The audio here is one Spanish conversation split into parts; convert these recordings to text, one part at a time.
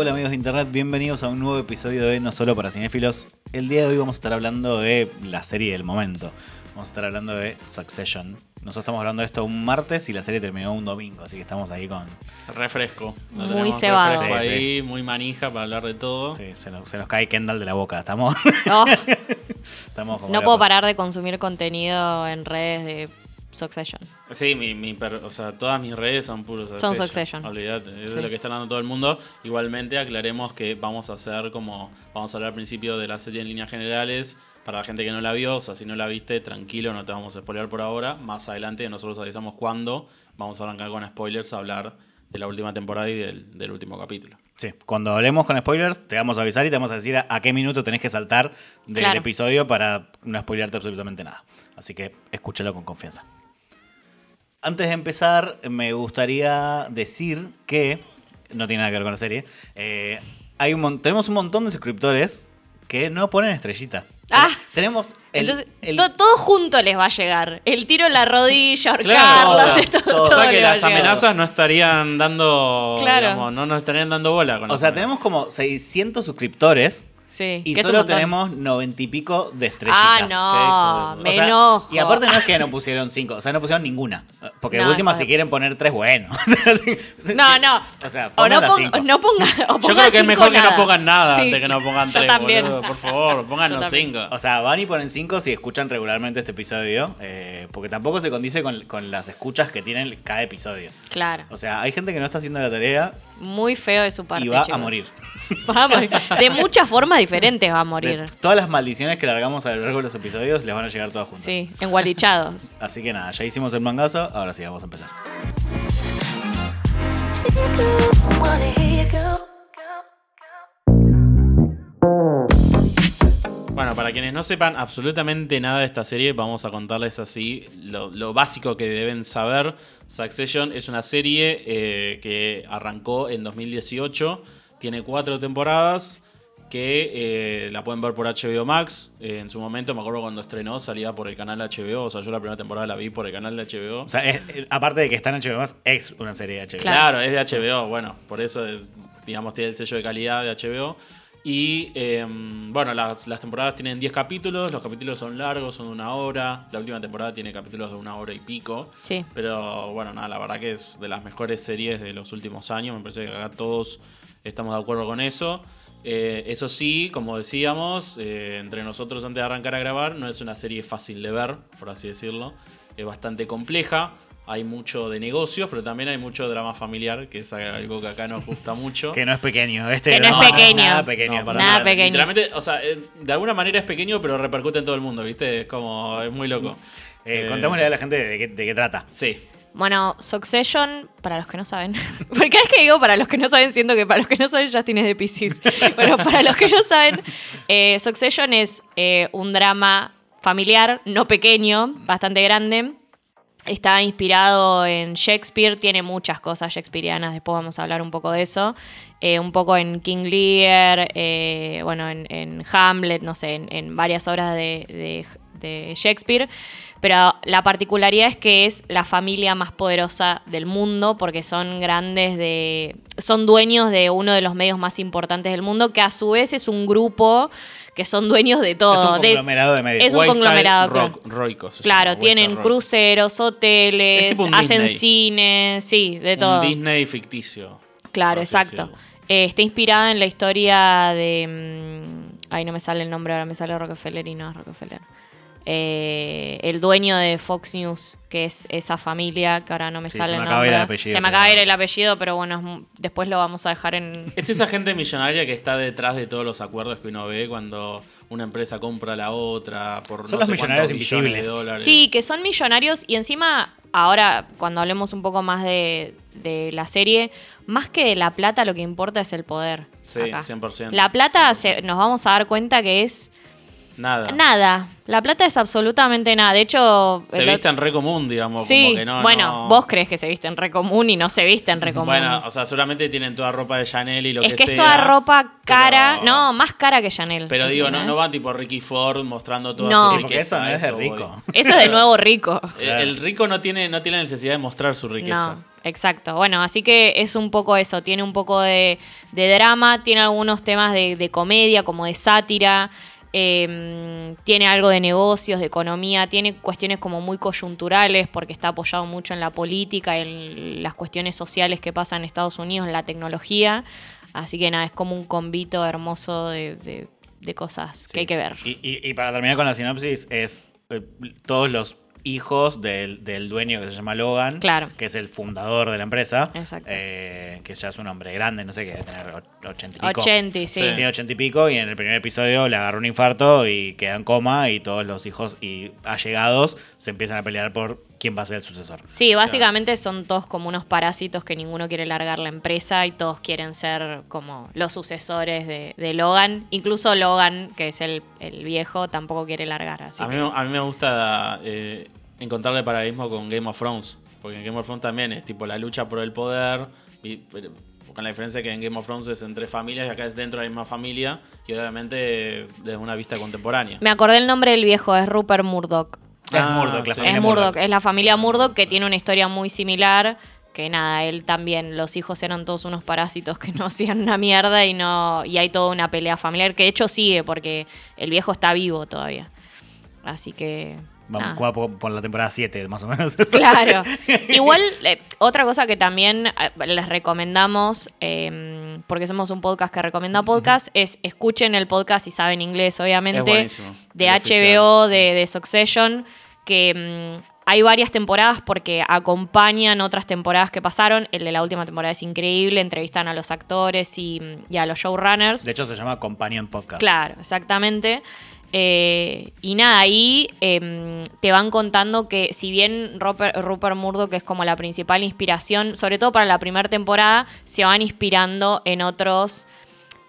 Hola amigos de internet, bienvenidos a un nuevo episodio de No Solo para Cinéfilos. El día de hoy vamos a estar hablando de la serie del momento. Vamos a estar hablando de Succession. Nosotros estamos hablando de esto un martes y la serie terminó un domingo, así que estamos ahí con... Refresco. Muy cebado. refresco Sí, ahí, muy manija para hablar de todo. Sí, se nos, se nos cae Kendall de la boca. Estamos, Oh, estamos como no puedo parar de consumir contenido en redes de Succession. Sí, mi, mi per- o sea, todas mis redes son puros Son Succession. Olvídate, es Sí. de lo que está hablando todo el mundo. Igualmente aclaremos que vamos a hacer como, vamos a hablar al principio de la serie en líneas generales. Para la gente que no la vio, o sea, si no la viste, tranquilo, no te vamos a spoiler por ahora. Más adelante nosotros avisamos cuándo. Vamos a arrancar con spoilers a hablar de la última temporada y del, del último capítulo. Sí, cuando hablemos con spoilers, te vamos a avisar y te vamos a decir a, a qué minuto tenés que saltar del Claro. episodio para no spoilearte absolutamente nada. Así que escúchalo con confianza. Antes de empezar, me gustaría decir que, no tiene nada que ver con la serie, eh, hay un tenemos un montón de suscriptores que no ponen estrellita. Ah, tenemos el, Entonces, el- to- todo junto les va a llegar. El tiro en la rodilla, Claro, ahorcarlos, o sea, esto, todo. O todo sea que las amenazas no estarían dando. Claro. digamos, no nos estarían dando bola con o sea, amenazas. tenemos como 600 suscriptores Sí, y solo tenemos 90 y pico de estrellitas. Ah, no, de- me O sea, enojo. Y aparte no es que no pusieron cinco, o sea, no pusieron ninguna. Porque de No, última, no. si quieren poner tres, bueno. No, no. O sea, O pongan no, las pon- cinco. no ponga, o Yo creo que es mejor que no pongan nada Sí, antes que no pongan yo tres, también. boludo. Por favor, pongan los cinco. O sea, van y ponen cinco si escuchan regularmente este episodio. eh, porque tampoco se condice con, con las escuchas que tienen cada episodio. Claro. O sea, hay gente que no está haciendo la tarea Muy feo de su parte. y va a morir. Va a morir. De muchas formas diferentes va a De morir. todas las maldiciones que largamos a lo largo de los episodios les van a llegar todas juntas. Sí, engualichados. Así que nada, ya hicimos el mangazo, ahora sí, vamos a empezar. Bueno, para quienes no sepan absolutamente nada de esta serie, vamos a contarles así lo, lo básico que deben saber. Succession es una serie eh, que arrancó en 2018, tiene cuatro temporadas que eh, la pueden ver por HBO Max. Eh, en su momento, me acuerdo cuando estrenó, salía por el canal de HBO. O sea, yo la primera temporada la vi por el canal de HBO. O sea, es- es- aparte de que está en HBO más, es una serie de HBO. Claro. Claro, es de HBO, bueno, por eso es, digamos, tiene el sello de calidad de HBO. Y eh, bueno, las, las temporadas tienen 10 capítulos, los capítulos son largos, son de una hora. La última temporada tiene capítulos de una hora y pico. Sí. Pero bueno, nada, la verdad que es de las mejores series de los últimos años. Me parece que acá todos estamos de acuerdo con eso. Eh, eso sí, como decíamos, eh, entre nosotros antes de arrancar a grabar, no es una serie fácil de ver, por así decirlo. Es bastante compleja. Hay mucho de negocios, pero también hay mucho drama familiar, que es algo que acá nos gusta mucho. Que no es pequeño. Este Que no es drama pequeño. Nada pequeño. No, para Nada nada. pequeño. Literalmente, o sea, eh, de alguna manera es pequeño, pero repercute en todo el mundo, ¿viste? Es como, es muy loco. Eh, Eh, contémosle a la gente de qué, de qué trata. Sí. Bueno, Succession, para los que no saben, porque es que digo para los que no saben, siento que para los que no saben Justin es de Pisces. Bueno, para los que no saben, eh, Succession es eh, un drama familiar, no pequeño, bastante grande. Está inspirado en Shakespeare, tiene muchas cosas shakespearianas, después vamos a hablar un poco de eso. Eh, un poco en King Lear, bueno, en, en Hamlet, no sé, en, en varias obras de, de- de Shakespeare. Pero la particularidad es que es la familia más poderosa del mundo porque son grandes de. son dueños de uno de los medios más importantes del mundo, que a su vez es un grupo que son dueños de todo. es un conglomerado de medios. es un conglomerado, rock- roico Claro, llama, tienen rock. cruceros, hoteles, hacen cine, sí, de todo. Un Disney ficticio. Claro, exacto. Eh, está inspirada en la historia de. mm, ay, no me sale el nombre ahora, me sale Rockefeller y no es Rockefeller. Eh, el dueño de Fox News, que es esa familia, que ahora no me Sí, sale se el me acaba ir el apellido, se me pero- acaba de ir el apellido, pero bueno, es después lo vamos a dejar en. Es esa gente millonaria que está detrás de todos los acuerdos que uno ve cuando una empresa compra a la otra por Son no los sé millonarios invisibles. de dólares. Sí, que son millonarios y encima, ahora cuando hablemos un poco más de, de la serie, más que de la plata, lo que importa es el poder. Sí, acá. 100%. La plata se- nos vamos a dar cuenta que es Nada. Nada. La plata es absolutamente nada. De hecho. Se visten re común, digamos. Sí, como que no, bueno, no- vos crees que se visten re común y no se visten re común. Bueno, o sea, seguramente tienen toda ropa de Chanel y lo es que, que sea. es toda ropa cara, pero- no, más cara que Chanel. Pero digo, no, no van tipo Ricky Ford mostrando toda No. su riqueza. eso no es de voy. rico. Eso es de nuevo rico. El, el rico no tiene, no tiene la necesidad de mostrar su riqueza. No, exacto. Bueno, así que es un poco eso. Tiene un poco de, de drama, tiene algunos temas de, de comedia, como de sátira. Eh, tiene algo de negocios, de economía, tiene cuestiones como muy coyunturales porque está apoyado mucho en la política, en las cuestiones sociales que pasan en Estados Unidos, en la tecnología. Así que nada, es como un convito hermoso de, de- de cosas que hay que ver. Y, y- y para terminar con la sinopsis, es eh, todos los hijos del, del dueño que se llama Logan, Claro. que es el fundador de la empresa, Exacto. eh, que ya es un hombre grande, no sé qué, debe tener och- ochenta y pico. 80, sí. Tiene ochenta y pico y en el primer episodio le agarró un infarto y queda en coma y todos los hijos y allegados se empiezan a pelear por quién va a ser el sucesor. Sí, básicamente son todos como unos parásitos que ninguno quiere largar la empresa y todos quieren ser como los sucesores de, de Logan. Incluso Logan, que es el, el viejo, tampoco quiere largar. Así A mí, que- a mí me gusta eh, encontrarle paralelismo con Game of Thrones. Porque en Game of Thrones también es tipo la lucha por el poder. y- con la diferencia que en Game of Thrones es entre familias y acá es dentro de la misma familia. Y obviamente desde una vista contemporánea. Me acordé el nombre del viejo, es Rupert Murdoch. Es Ah, Murdoch, la sí. familia Es Murdoch. Murdoch, es la familia Murdoch que tiene una historia muy similar. Que nada, él también, los hijos eran todos unos parásitos que no hacían una mierda y no y hay toda una pelea familiar que de hecho sigue porque el viejo está vivo todavía. Así que Vamos, va por, por la temporada 7, más o menos. Claro. Igual, eh, otra cosa que también eh, les recomendamos, eh, porque somos un podcast que recomienda podcast, es escuchen el podcast si saben inglés, Es obviamente, buenísimo. de El HBO, oficial. de, de Succession, que mm, hay varias temporadas porque acompañan otras temporadas que pasaron. El de la última temporada es increíble, entrevistan a los actores y, y a los showrunners. De hecho, se llama Companion Podcast. Claro, exactamente. Eh, y nada, ahí em, te van contando que si bien Rupert, Rupert Murdoch es como la principal inspiración, sobre todo para la primera temporada, se van inspirando en otros,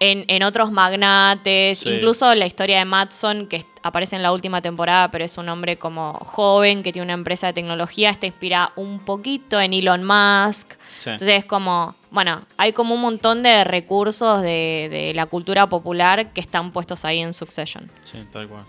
en, en otros magnates, Sí. incluso la historia de Matson, que aparece en la última temporada, pero es un hombre como joven que tiene una empresa de tecnología, está inspirada un poquito en Elon Musk. Sí. Entonces es como, bueno, hay como un montón de recursos de, de la cultura popular que están puestos ahí en Succession. Sí, tal cual.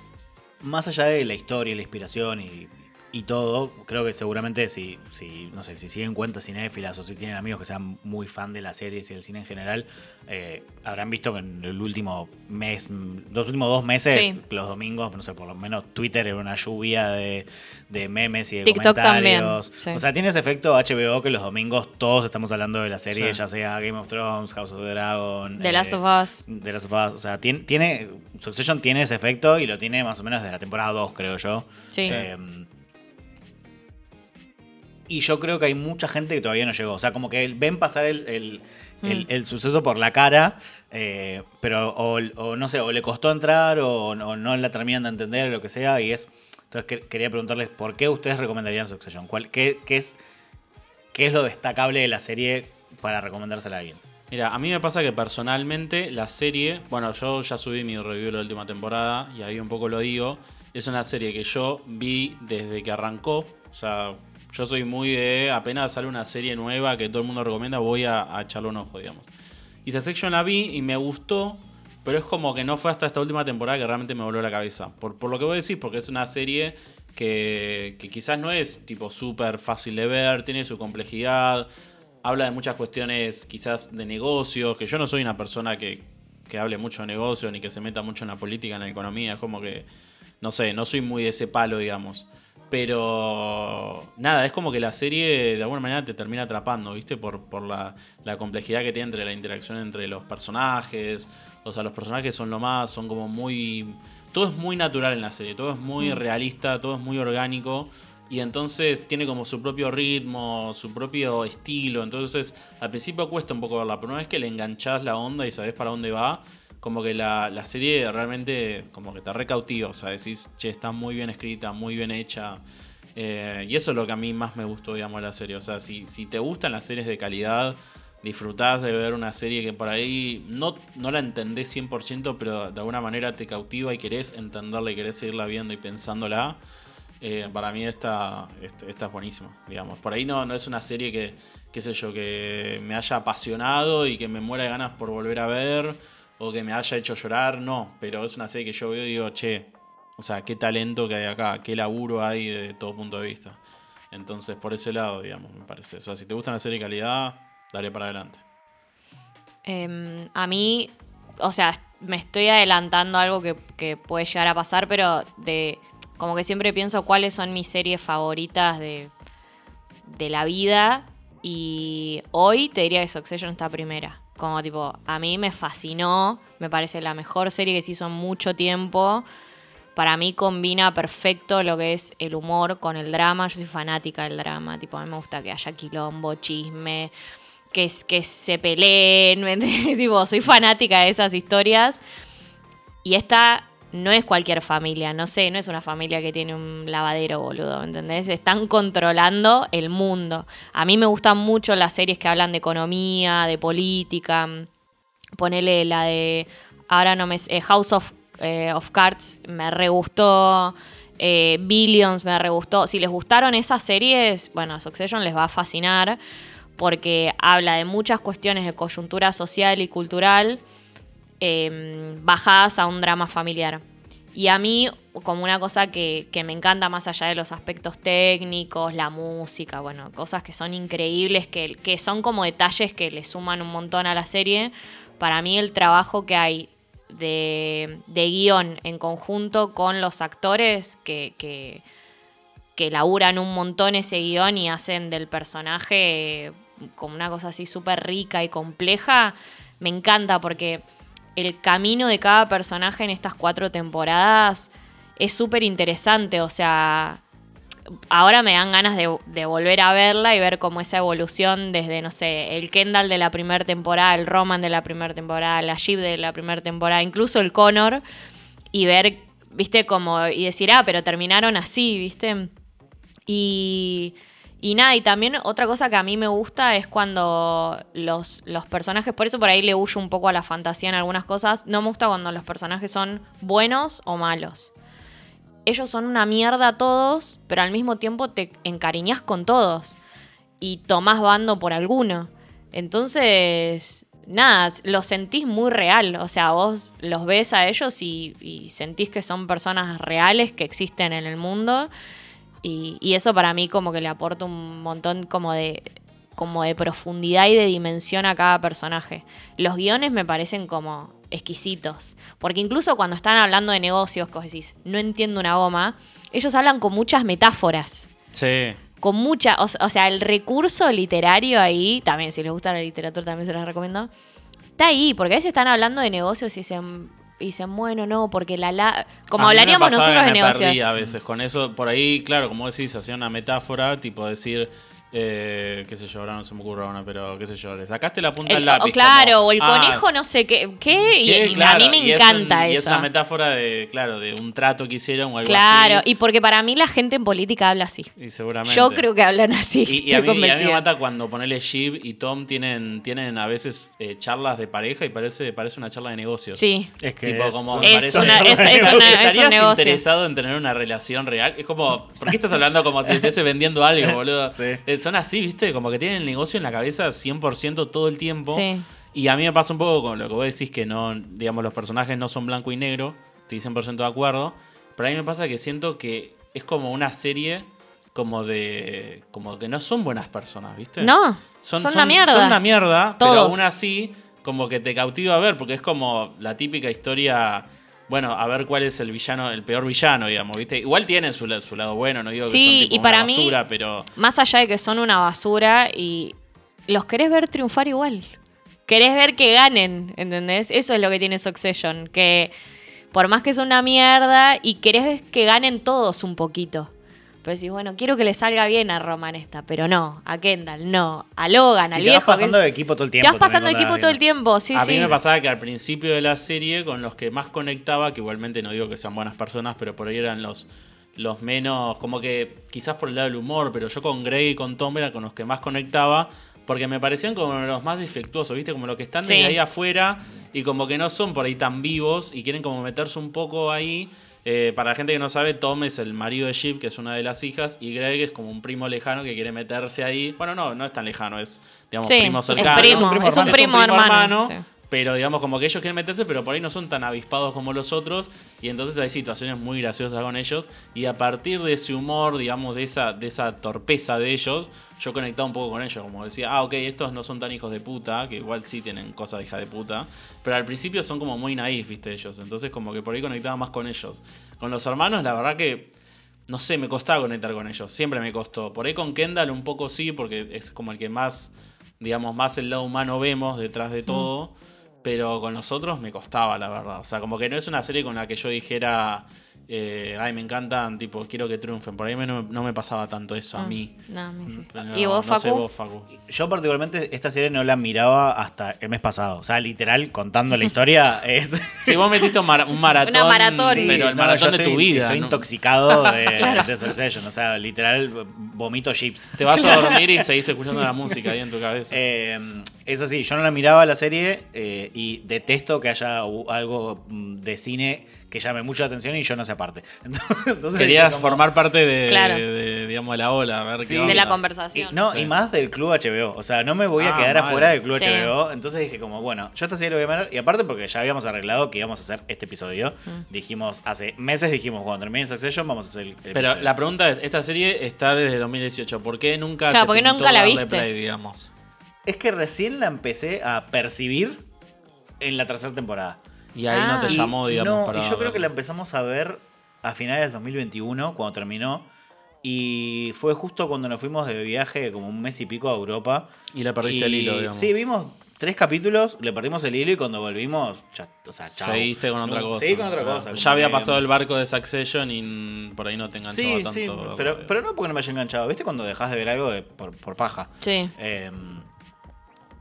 Más allá de la historia, la inspiración y, y todo, creo que seguramente si, si, no sé, si siguen cuentas cinéfilas o si tienen amigos que sean muy fan de las series y del cine en general, eh, habrán visto que en el último mes, los últimos dos meses, Sí. los domingos, no sé, por lo menos Twitter era una lluvia de, de memes y de TikTok también, comentarios. sí. O sea, tiene ese efecto HBO que los domingos todos estamos hablando de la serie, Sí. ya sea Game of Thrones, House of the Dragon. The eh, Last of Us. de las sofás. O sea, tiene, tiene. Succession tiene ese efecto y lo tiene más o menos desde la temporada 2, creo yo. Sí. Eh, y yo creo que hay mucha gente que todavía no llegó. O sea, como que ven pasar el, el- el- Mm. el suceso por la cara, eh, pero o, o no sé, o le costó entrar o, o no la terminan de entender o lo que sea. Y es. Entonces que- quería preguntarles por qué ustedes recomendarían Succession. ¿Cuál, qué, qué es, ¿Qué es lo destacable de la serie para recomendársela a alguien? Mira, a mí me pasa que personalmente la serie, bueno, yo ya subí mi review de la última temporada y ahí un poco lo digo, es una serie que yo vi desde que arrancó, o sea, yo soy muy de apenas sale una serie nueva que todo el mundo recomienda, voy a, a echarle un ojo, digamos. Y esa Section la vi y me gustó, pero es como que no fue hasta esta última temporada que realmente me voló la cabeza. Por, por lo que voy a decir, porque es una serie que, que quizás no es tipo súper fácil de ver, tiene su complejidad, habla de muchas cuestiones quizás de negocios, que yo no soy una persona que, que hable mucho de negocios ni que se meta mucho en la política, en la economía, es como que, no sé, no soy muy de ese palo, digamos. Pero nada, es como que la serie de alguna manera te termina atrapando, ¿viste? Por, por la, la complejidad que tiene entre la interacción entre los personajes. O sea, los personajes son lo más, son como muy... Todo es muy natural en la serie, todo es muy Mm. realista, todo es muy orgánico. Y entonces tiene como su propio ritmo, su propio estilo. Entonces al principio cuesta un poco verla, pero una vez que le enganchás la onda y sabes para dónde va, como que la, la serie realmente como que te recautiva. O sea, decís, che, está muy bien escrita, muy bien hecha. Eh, y eso es lo que a mí más me gustó, digamos, de la serie. O sea, si, si te gustan las series de calidad, disfrutás de ver una serie que por ahí no, no la entendés 100%, pero de alguna manera te cautiva y querés entenderla y querés seguirla viendo y pensándola. eh, para mí esta, esta, es buenísima, digamos. Por ahí no, no es una serie que, qué sé yo, que me haya apasionado y que me muera de ganas por volver a ver o que me haya hecho llorar, no. Pero es una serie que yo veo y digo, che, o sea, qué talento que hay acá, qué laburo hay de todo punto de vista. Entonces, por ese lado, digamos, me parece. O sea, si te gusta una serie de calidad, dale para adelante. Em, a mí, o sea, me estoy adelantando algo que, que puede llegar a pasar, pero de como que siempre pienso cuáles son mis series favoritas de, de la vida. Y hoy te diría que Succession está primera. Como tipo, a mí me fascinó, me parece la mejor serie que se hizo en mucho tiempo. Para mí combina perfecto lo que es el humor con el drama. Yo soy fanática del drama. Tipo, a mí me gusta que haya quilombo, chisme, que, que se peleen. tipo, soy fanática de esas historias. Y esta no es cualquier familia, no sé, no es una familia que tiene un lavadero, boludo, ¿me ¿entendés? Están controlando el mundo. A mí me gustan mucho las series que hablan de economía, de política. Ponele la de. Ahora no me. eh, House of, eh, of Cards me re gustó. eh, Billions me re gustó. Si les gustaron esas series, bueno, Succession les va a fascinar. Porque habla de muchas cuestiones de coyuntura social y cultural eh, bajadas a un drama familiar. Y a mí, como una cosa que, me encanta más allá de los aspectos técnicos, la música, bueno, cosas que son increíbles, que, que son como detalles que le suman un montón a la serie, para mí el trabajo que hay de, de guion en conjunto con los actores que, que, que laburan un montón ese guion y hacen del personaje eh, como una cosa así súper rica y compleja, me encanta porque el camino de cada personaje en estas cuatro temporadas es súper interesante. O sea, ahora me dan ganas de, volver a verla y ver cómo esa evolución desde, no sé, el Kendall de la primera temporada, el Roman de la primera temporada, la Jeep de la primera temporada, incluso el Connor, y ver, viste, como, y decir, ah, pero terminaron así, viste. Y, y nada, y también otra cosa que a mí me gusta es cuando los, los personajes, por eso por ahí le huyo un poco a la fantasía en algunas cosas, no me gusta cuando los personajes son buenos o malos. Ellos son una mierda todos, pero al mismo tiempo te encariñas con todos y tomás bando por alguno. Entonces, nada, los sentís muy real. O sea, vos los ves a ellos y, y sentís que son personas reales que existen en el mundo. Y, y eso para mí como que le aporta un montón como de, como de profundidad y de dimensión a cada personaje. Los guiones me parecen como exquisitos. Porque incluso cuando están hablando de negocios, que vos decís, no entiendo una goma, ellos hablan con muchas metáforas. Sí. Con mucha, o, o sea, el recurso literario ahí, también si les gusta la literatura también se las recomiendo, está ahí, porque a veces están hablando de negocios y dicen, y dicen bueno, no, porque la... la como A mí me hablaríamos nosotros que de perdí a veces con eso. Por ahí, claro, como decís, hacía una metáfora, tipo decir, eh, qué sé yo, ahora no se me ocurre una, pero qué sé yo, le sacaste la punta El- del lápiz. o claro, como, o el ah, conejo no sé qué, qué, y, ¿qué? y Claro, a mí me y es encanta un- Y es eso. una metáfora de, claro, de un trato que hicieron o algo Claro, así. y porque para mí la gente en política habla así. Y seguramente. Yo creo que hablan así. Y, y a mí, y a mí me mata cuando ponele Jeep y Tom tienen, tienen a veces eh, charlas de pareja y parece, parece una charla de negocios. Sí. Es que Tipo, es- como Es parece- una- es- es una- es un ¿Estarías negocio. interesado en tener una relación real? Es como, ¿por qué estás hablando como si estuviese vendiendo algo, boludo? Sí. Son así, ¿viste? Como que tienen el negocio en la cabeza 100% todo el tiempo. Sí. Y a mí me pasa un poco con lo que vos decís que no, digamos, los personajes no son blanco y negro. Estoy 100% de acuerdo. Pero a mí me pasa que siento que es como una serie como de... Como que no son buenas personas, ¿viste? No, son, una mierda. Son una mierda, pero aún así, como que te cautiva a ver, porque es como la típica historia. Bueno, a ver cuál es el villano, el peor villano, digamos, ¿viste? Igual tienen su, su lado bueno, no digo que Sí, son tipo y para una mí- pero. Más allá de que son una basura y los querés ver triunfar igual. Querés ver que ganen, ¿entendés? Eso es lo que tiene Succession, que por más que son una mierda y querés que ganen todos un poquito. Pero decís, bueno, quiero que le salga bien a Roman esta, pero no, a Kendall, no, a Logan, al Y te viejo. vas pasando que- de equipo todo el te tiempo. vas pasando de equipo todo el tiempo, sí, a sí. mí me pasaba que al principio de la serie, con los que más conectaba, que igualmente no digo que sean buenas personas, pero por ahí eran los, los menos, como que quizás por el lado del humor, pero yo con Greg y con Tom era con los que más conectaba, porque me parecían como los más defectuosos, ¿viste? Como los que están Sí. desde ahí afuera y como que no son por ahí tan vivos y quieren como meterse un poco ahí. Eh, para la gente que no sabe, Tom es el marido de Chip, que es una de las hijas, y Greg es como un primo lejano que quiere meterse ahí. Bueno, no, no es tan lejano, es, digamos, Sí, primo es cercano. primo, es un primo hermano, sí. Pero digamos como que ellos quieren meterse, pero por ahí no son tan avispados como los otros. Y entonces hay situaciones muy graciosas con ellos. Y a partir de ese humor, digamos, de esa, de esa torpeza de ellos, yo conectaba un poco con ellos. Como decía, ah, ok, estos no son tan hijos de puta, que igual sí tienen cosas de hija de puta. Pero al principio son como muy naif, viste, ellos. Entonces como que por ahí conectaba más con ellos. Con los hermanos, la verdad que no sé, me costaba conectar con ellos. Siempre me costó. Por ahí con Kendall un poco sí, porque es como el que más, digamos, más el lado humano vemos detrás de todo. Pero con los otros me costaba, la verdad. O sea, como que no es una serie con la que yo dijera, eh, ay, me encantan, tipo, quiero que triunfen. Por ahí me- no, no me pasaba tanto eso a Ah, mí. No, a mí sí. Pero ¿Y vos, no sé Facu? vos, Facu. Yo particularmente esta serie no la miraba hasta el mes pasado. O sea, literal, contando la historia, es... Si vos metiste un, mara- un maratón, Una maratón. sí, pero el no, maratón yo de estoy- tu vida. Estoy ¿no? intoxicado de, Claro. de Succession. O sea, literal, vomito chips. Te vas a dormir y seguís escuchando la música ahí en tu cabeza. Eh, es así, yo no la miraba la serie eh, y detesto que haya algo mm, de cine que llame mucho la atención y yo no sé aparte. Entonces, Querías como- formar parte de, Claro. de, digamos, de la ola, a ver qué Sí. onda. De la Y- conversación. no, Sí. y más del club HBO. O sea, no me voy a Ah, quedar mal. afuera del club Sí. HBO. Entonces dije como, bueno, yo esta serie lo voy a mirar. Y aparte porque ya habíamos arreglado que íbamos a hacer este episodio. Mm. Dijimos, hace meses dijimos, cuando termine Succession vamos a hacer el, el Pero episodio. la pregunta es, esta serie está desde 2018, ¿por qué nunca Claro, te ¿por qué pintó nunca la viste? play, digamos? Es que recién la empecé a percibir en la tercera temporada. Y ahí Ah. no te Y llamó, digamos, no, para y yo creo que la empezamos a ver a finales del 2021, cuando terminó. Y fue justo cuando nos fuimos de viaje, como un mes y pico a Europa. Y le perdiste el hilo, digamos. Sí, vimos tres capítulos, le perdimos el hilo y cuando volvimos, ya, o sea, chao. Seguiste con otra cosa. Seguí con otra Ah, cosa. Ya había pasado el barco de Succession y por ahí no te enganchaba Sí, tanto. sí, pero, pero no porque no me haya enganchado. ¿Viste cuando dejas de ver algo de- por, por paja? Sí. Eh,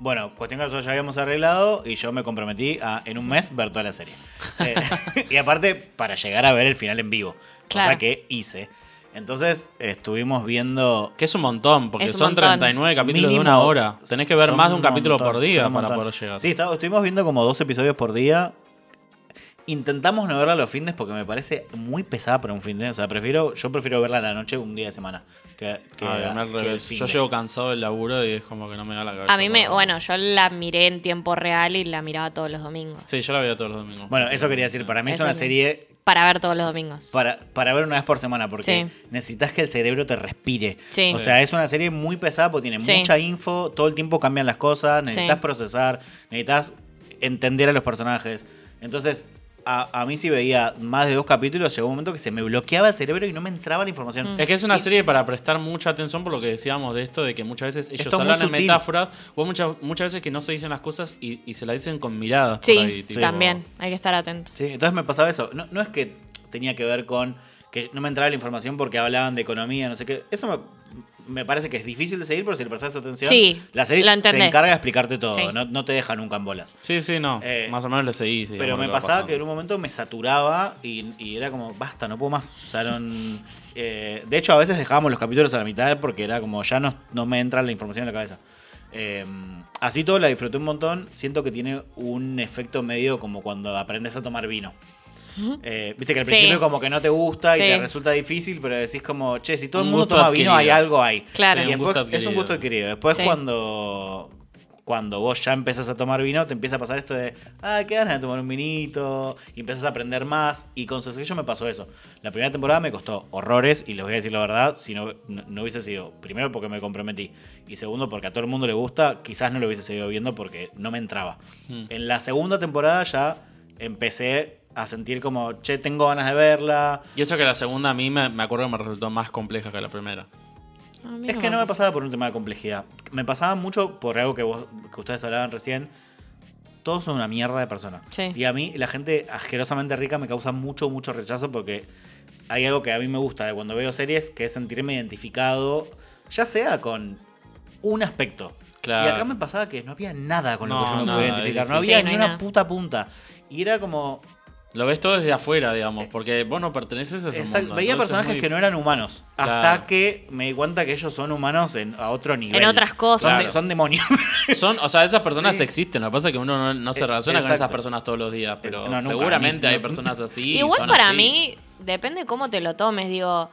bueno, cuestión que nosotros ya habíamos arreglado y yo me comprometí a en un mes ver toda la serie. Eh, y aparte, para llegar a ver el final en vivo. Cosa Claro. que hice. Entonces, estuvimos viendo. Que es un montón, porque un son montón. 39 capítulos de mínimo- una hora. Tenés que ver más de un capítulo montón, por día para montón. poder llegar. Sí, está- estuvimos viendo como dos episodios por día. Intentamos no verla los fines porque me parece muy pesada para un fin de. O sea, prefiero, yo prefiero verla a la noche un día de semana. Que, que, Ah, bien, al que el revés. fin Yo de. llego cansado del laburo y es como que no me da la cabeza. A mí me, para- bueno, yo la miré en tiempo real y la miraba todos los domingos. Sí, yo la veía todos los domingos. Bueno, eso quería decir. Para mí es una serie Para ver todos los domingos. para, para ver una vez por semana, porque Sí. necesitas que el cerebro te respire. Sí. O sea, es una serie muy pesada porque tiene Sí. mucha info, todo el tiempo cambian las cosas, necesitas Sí. procesar, necesitas entender a los personajes. Entonces, a, a mí si veía más de dos capítulos, llegó un momento que se me bloqueaba el cerebro y no me entraba la información. Es que es una Y- serie para prestar mucha atención por lo que decíamos de esto, de que muchas veces ellos Esto hablan en sutil. metáforas, o muchas, muchas veces que no se dicen las cosas y, y se las dicen con miradas. por Sí, ahí, tipo- también. Hay que estar atento. Sí, entonces me pasaba eso. No, no es que tenía que ver con que no me entraba la información porque hablaban de economía, no sé qué. Eso me, me parece que es difícil de seguir, pero si le prestas atención, Sí, la serie lo se encarga de explicarte todo, Sí. no, no te deja nunca en bolas. Sí, sí, no. Eh, Más o menos le seguís. Pero me pasaba pasando. que en un momento me saturaba y, y era como, basta, no puedo más. O sea, no- eh, de hecho, a veces dejábamos los capítulos a la mitad porque era como, ya no, no me entra la información en la cabeza. Eh, así todo la disfruté un montón. Siento que tiene un efecto medio como cuando aprendes a tomar vino. Eh, Viste que al Sí. principio como que no te gusta y Sí. te resulta difícil, pero decís como, che, si todo el Un mundo toma vino, hay algo ahí. Claro. Y después- gusto es un gusto adquirido. Después Sí. cuando cuando vos ya empezás a tomar vino, te empieza a pasar esto de, ah, qué ganas de tomar un vinito, y empezás a aprender más, y con Succession me pasó eso. La primera temporada me costó horrores, y les voy a decir la verdad, si no, no, no hubiese sido, primero porque me comprometí, y segundo porque a todo el mundo le gusta, quizás no lo hubiese seguido viendo porque no me entraba. Hmm. En la segunda temporada ya empecé a sentir como, che, tengo ganas de verla. Y eso que la segunda a mí me, me acuerdo que me resultó más compleja que la primera. Es no que no me pasa. pasaba por un tema de complejidad. Me pasaba mucho por algo que, vos, que ustedes hablaban recién. Todos son una mierda de personas. Sí. Y a mí la gente asquerosamente rica me causa mucho, mucho rechazo porque hay algo que a mí me gusta de cuando veo series, que es sentirme identificado, ya sea con un aspecto. Claro. Y acá me pasaba que no había nada con lo No, que yo me podía identificar. No había Sí, no ni una nada. puta punta. Y era como, Lo ves todo desde afuera, digamos, porque vos no perteneces a ese Exacto, mundo. Veía personajes muy que no eran humanos. Hasta Claro. que me di cuenta que ellos son humanos en, a otro nivel. En otras cosas. Son, de- Claro. son demonios. Son, o sea, esas personas Sí. existen. Lo que pasa es que uno no, no se Eh, relaciona con esas personas todos los días, pero Es- no, nunca, seguramente hay personas así. y Igual son para así. mí, depende cómo te lo tomes, digo,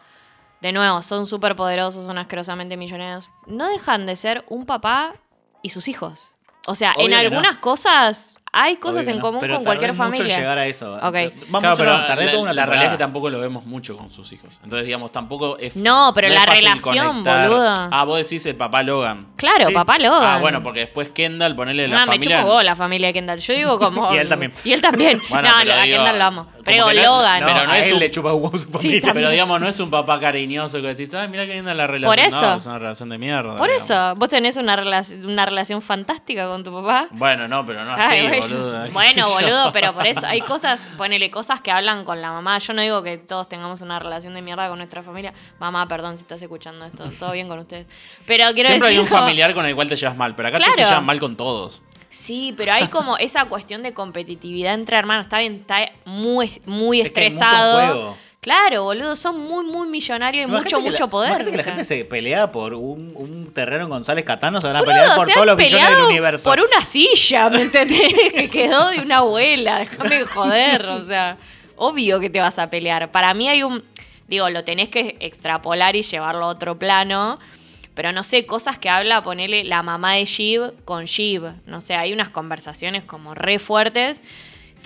de nuevo, son súper poderosos, son asquerosamente millonarios. No dejan de ser un papá y sus hijos. O sea, Obvio en algunas cosas hay cosas Obvio en no, común pero con cualquier mucho en familia. llegar a eso. Ok. Vamos Claro, pero no, tardé la, toda una la realidad es que tampoco lo vemos mucho con sus hijos. Entonces, digamos, tampoco es. No, pero la relación, conectar. boludo. Ah, vos decís el papá Logan. Claro, Sí. papá Logan. Ah, bueno, porque después Kendall, ponele la Ah, me familia. chupo vos la familia de Kendall. Yo digo como. Y él también. Y él también. Bueno, no, pero a digo, Kendall lo amo. Pero Logan. No, Pero no a es él un- le chupa huevo su familia. Pero digamos, no es un papá cariñoso que decís, ay, mira qué linda la relación. Por eso. Es una relación de mierda. Por eso, vos tenés una, relac- una relación fantástica con tu papá. Bueno, no, pero no así. Boludo. Bueno, boludo, pero por eso hay cosas, ponele cosas que hablan con la mamá. Yo no digo que todos tengamos una relación de mierda con nuestra familia. Mamá, perdón si estás escuchando esto, todo bien con ustedes. Pero quiero Siempre hay un como- familiar con el cual te llevas mal, pero acá Claro. llevan mal con todos. Sí, pero hay como esa cuestión de competitividad entre hermanos. Está bien, está muy, muy Es que hay mucho estresado. juego. Claro, boludo, son muy, muy millonarios y Imagínate mucho, mucho la, poder. que la gente se pelea por un, un terreno en González Catano, se van a Boludo, pelear por todos los billones del universo. Por una silla, ¿me entendés? que quedó de una abuela. Déjame de joder. O sea, obvio que te vas a pelear. Para mí hay un. Digo, lo tenés que extrapolar y llevarlo a otro plano. Pero no sé, cosas que habla, ponele la mamá de Shiv con Shiv. No sé, hay unas conversaciones como re fuertes.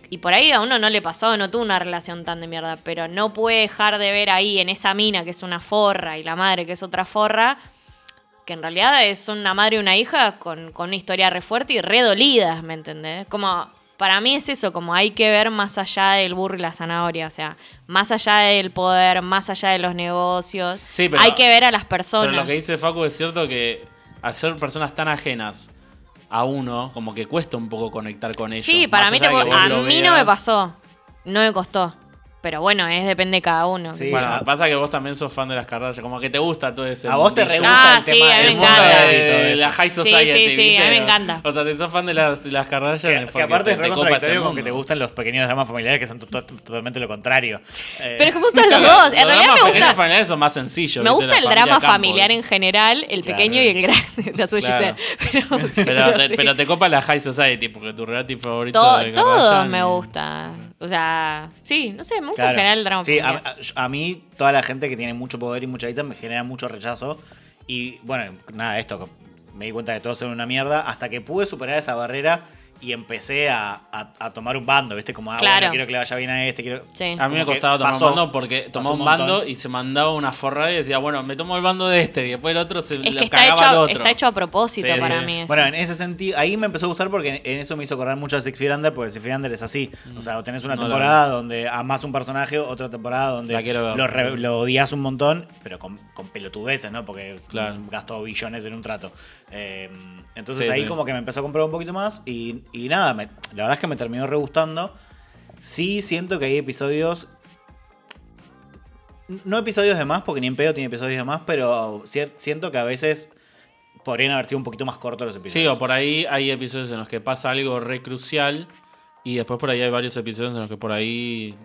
Y por ahí a uno no le pasó, no tuvo una relación tan de mierda. Pero no puede dejar de ver ahí en esa mina que es una forra y la madre que es otra forra que en realidad es una madre y una hija con, con una historia re fuerte y re dolidas, ¿me entendés? Como, para mí es eso, como hay que ver más allá del burro y la zanahoria, o sea, más allá del poder, más allá de los negocios, Sí, pero- hay que ver a las personas. Pero lo que dice Facu es cierto que al ser personas tan ajenas a uno, como que cuesta un poco conectar con ellos. Sí, para mí, te a mí no me pasó, no me costó. Pero bueno, es depende de cada uno. Sí, Bueno, pasa que vos también sos fan de las Kardashian, como que te gusta todo ese A vos te re gusta Ah, el sí, tema a mí me encanta. de la High Society. sí, sí, ¿viste? a mí me encanta. O sea, si sos fan de las, de las Kardashian. Que, que aparte te- es re contradictorio con que te gustan los pequeños dramas familiares que son to- to- totalmente lo contrario. Eh, Pero es que me gustan los dos. En Los realidad me pequeños gusta, familiares son más sencillos. me gusta el drama familiar en general, el Claro. pequeño y el grande. de Azul Claro. Pero, Pero, te, sí. pero te copa la High Society, porque tu reality favorito To- de todo Kardashian me gusta. O sea, sí, no sé, me gusta claro. el drama Sí, a- a mí toda la gente que tiene mucho poder y mucha guita me genera mucho rechazo. Y bueno, nada, esto, me di cuenta de que todos son una mierda hasta que pude superar esa barrera y empecé a, a- a tomar un bando, ¿viste? Como, ah, Claro. bueno, quiero que le vaya bien a este, quiero... Sí. A mí me costaba tomar pasó- un bando porque tomaba un un bando y se mandaba una forrada y decía, bueno, me tomo el bando de este y después el otro se Es lo que está cagaba hecho, al a, otro. está hecho a propósito Sí, para sí. mí. eso. Bueno, en ese sentido, ahí me empezó a gustar porque en, eso me hizo acordar mucho a Six Feet Under, porque Six Feet Under es así. O sea, tenés una No temporada donde amás un personaje, otra temporada donde lo, re- lo odias un montón, pero con, con pelotudeces, ¿no? Porque Claro. gastó billones en un trato. Eh, entonces Sí, ahí sí. como que me empezó a comprar un poquito más y, y nada, me- la verdad es que me terminó re gustando. Sí siento que hay episodios no episodios de más, porque ni en pedo tiene episodios de más, pero siento que a veces podrían haber sido un poquito más cortos los Sí, episodios. o por ahí hay episodios en los que pasa algo re crucial y después por ahí hay varios episodios en los que por ahí...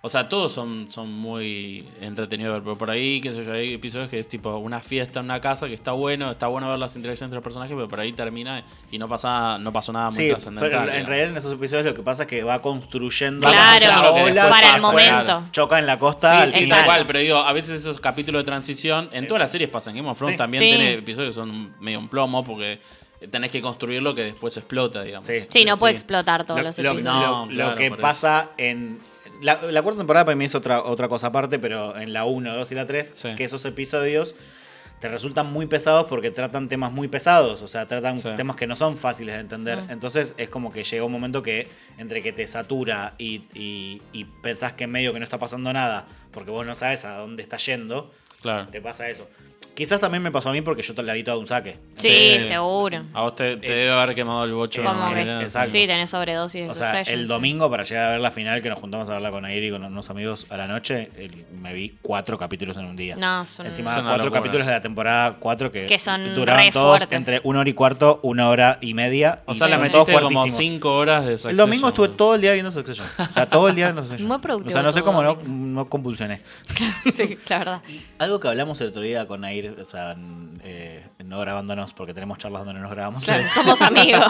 O sea, todos son, son muy entretenidos de ver, pero por ahí, qué sé yo, hay episodios que es tipo una fiesta en una casa que está bueno, está bueno ver las interacciones entre los personajes, pero por ahí termina y no pasa no pasó nada muy Sí, trascendental. pero en digamos. realidad en esos episodios lo que pasa es que va construyendo Claro, la lo ola, para el momento. claro. choca en la costa al Sí, sí, final. tal cual, pero digo, a veces esos capítulos de transición, en todas las series pasan. Game of Thrones Sí. también Sí. tiene episodios que son medio un plomo porque tenés que construir lo que después explota, digamos. Sí. sí, no sí. puede explotar todos Lo, los lo- episodios. lo- No, lo claro, que pasa en. La, la cuarta temporada para mí es otra, otra cosa aparte, pero en la 1, 2 y la 3, Sí. que esos episodios te resultan muy pesados porque tratan temas muy pesados, o sea, tratan Sí. temas que no son fáciles de entender. Mm. Entonces es como que llega un momento que entre que te satura y, y- y pensás que en medio que no está pasando nada, porque vos no sabes a dónde está yendo, Claro. Te pasa eso. Quizás también me pasó a mí porque yo te la di todo de un saque. Sí, Sí. seguro. A vos te, debe haber quemado el bocho. de Como que- manera. Exacto. Sí, tenés sobredosis de O sea, Succession, el sí. domingo para llegar a ver la final que nos juntamos a verla con Air y con unos amigos a la noche, el- me vi cuatro capítulos en un día. No, es un- Encima una cuatro capítulos de la temporada 4 que, Que son duraban re todos fuertes. entre una hora y cuarto, una hora y media. O y sea, le son todos metiste como. 5 horas de Succession. El domingo estuve todo el día viendo Succession. O sea, todo el día viendo Succession. Muy productivo O sea, no sé cómo no, no convulsioné. sí, la verdad. Algo que hablamos el otro día con Air, o sea, eh, no grabándonos, porque tenemos charlas donde no nos grabamos. Claro, somos amigos.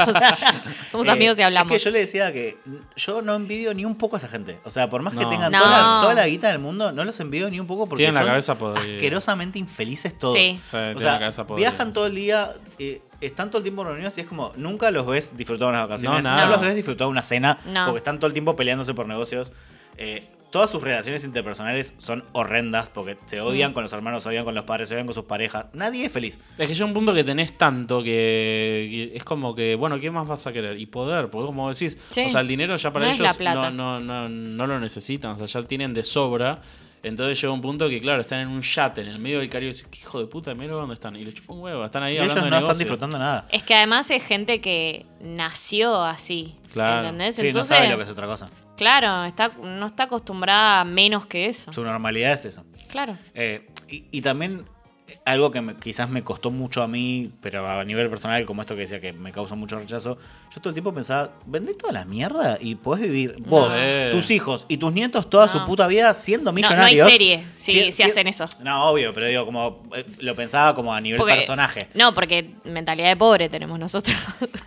somos Eh, amigos y hablamos. Es que yo le decía que yo no envidio ni un poco a esa gente. O sea, por más que tengan No. toda, la, toda la guita del mundo, no los envidio ni un poco porque Tienen la son cabeza podrida. asquerosamente infelices todos. Sí. Sí, O tiene sea, la cabeza podrida. viajan todo el día, eh, están todo el tiempo reunidos y es como, nunca los ves disfrutar unas vacaciones, No, los ves disfrutar una cena, No. porque están todo el tiempo peleándose por negocios. Eh, todas sus relaciones interpersonales son horrendas, porque se odian Mm. con los hermanos, se odian con los padres, se odian con sus parejas. Nadie es feliz. Es que llega un punto que tenés tanto que, es como que, bueno, ¿qué más vas a querer? Y poder, porque como decís, Sí. o sea, el dinero ya para No ellos. No, no, no, no lo necesitan, o sea, ya lo tienen de sobra. Entonces llega un punto que, claro, están en un yate en el medio del Caribe y dicen, ¿qué hijo de puta, mira dónde están? Y le chupan un huevo, están ahí Y ellos hablando no de están negocio. disfrutando nada. Es que además es gente que nació así. Claro. ¿Entendés? Sí, no sabe lo que es otra cosa. Claro, está, no está acostumbrada a menos que eso. Su normalidad es eso. Claro. Eh, y, y también eh, algo que me- quizás me costó mucho a mí, pero a nivel personal, como esto que decía que me causa mucho rechazo, yo todo el tiempo pensaba, vendé toda la mierda y podés vivir vos, tus hijos y tus nietos toda No. su puta vida siendo No, no hay millonarios. serie si, Si- hacen eso. No, obvio, pero digo, como eh, lo pensaba como a nivel Porque- personaje. No, porque mentalidad de pobre tenemos nosotros.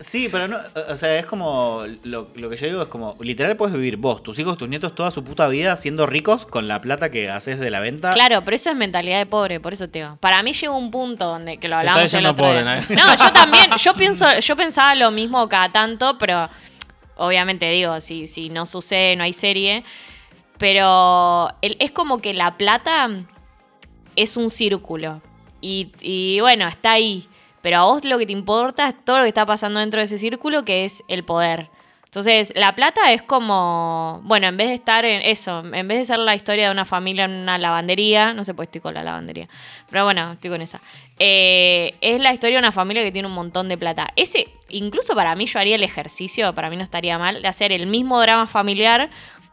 Sí, pero no, o sea, es como, lo, lo que yo digo es como, literal puedes vivir vos, tus hijos, tus nietos, toda su puta vida siendo ricos con la plata que haces de la venta. Claro, pero eso es mentalidad de pobre, por eso te digo. Para mí llegó un punto donde que lo está el otro pobre, día. ¿no? No, yo también, yo pienso, yo pensaba lo mismo cada tanto, pero obviamente digo, si, si no sucede, no hay serie. Pero es como que la plata es un círculo. Y bueno, está ahí. Pero a vos lo que te importa es todo lo que está pasando dentro de ese círculo, que es el poder. Entonces, la plata es como, bueno, en vez de estar en eso, en vez de ser la historia de una familia en una lavandería, no sé, pues estoy con la lavandería, pero bueno, estoy con esa. Eh, es la historia de una familia que tiene un montón de plata. Ese, incluso para mí, yo haría el ejercicio, para mí no estaría mal, de hacer el mismo drama familiar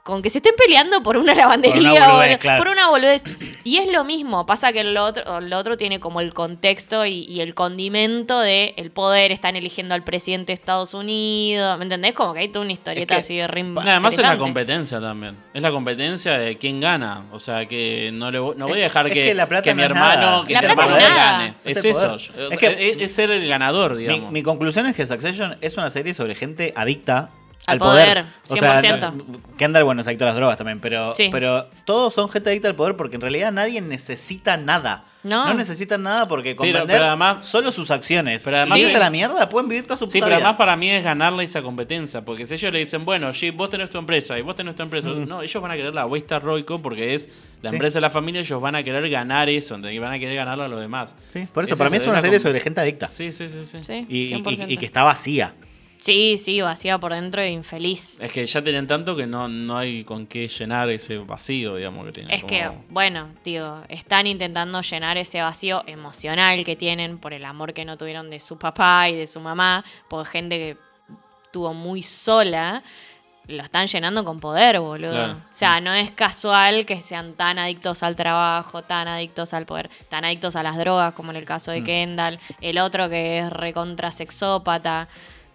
con que se estén peleando por una lavandería Por una boludez, o claro. por una boludez. Y es lo mismo, pasa que lo otro, lo otro tiene como el contexto y, y el condimento de el poder, están eligiendo al presidente de Estados Unidos, ¿me entendés? Como que hay toda una historieta que- así de rim No, además es la competencia también. Es la competencia de quién gana. O sea, que no, le voy, no voy a dejar Es que, que la plata que mi no hermano, que mi hermano gane. Es Es, el eso. poder. O sea, Es que- es, es ser el ganador, Mi, digamos. mi conclusión es que Succession es una serie sobre gente adicta Al poder. poder, O sea, 100%. Kendall, bueno, es adicto a las drogas también, pero, Sí. pero todos son gente adicta al poder porque en realidad nadie necesita nada. No. necesitan nada porque con Pero- vender pero además- solo sus acciones pero además y sí. irse a la mierda pueden vivir toda su Sí, puta pero vida. además para mí es ganarle esa competencia. Porque si ellos le dicen, bueno, sí, vos tenés tu empresa y vos tenés tu empresa. No, ellos van a querer la Westa Roico porque es la Sí. empresa de la familia. Ellos van a querer ganar eso. van a querer ganarlo a los demás. Sí, por eso, Es para mí es una serie sobre gente adicta. Sí, sí, sí. sí. Sí, Y, y- 100%. y que está vacía. Sí, sí, vacía por dentro e infeliz. Es que ya tienen tanto que no, no hay con qué llenar ese vacío, digamos, que tienen. Es que, bueno, digo, están intentando llenar ese vacío emocional que tienen por el amor que no tuvieron de su papá y de su mamá, por gente que tuvo muy sola, lo están llenando con poder, boludo. Claro. O sea, no es casual que sean tan adictos al trabajo, tan adictos al poder, tan adictos a las drogas, como en el caso de Kendall, el otro que es recontra sexópata,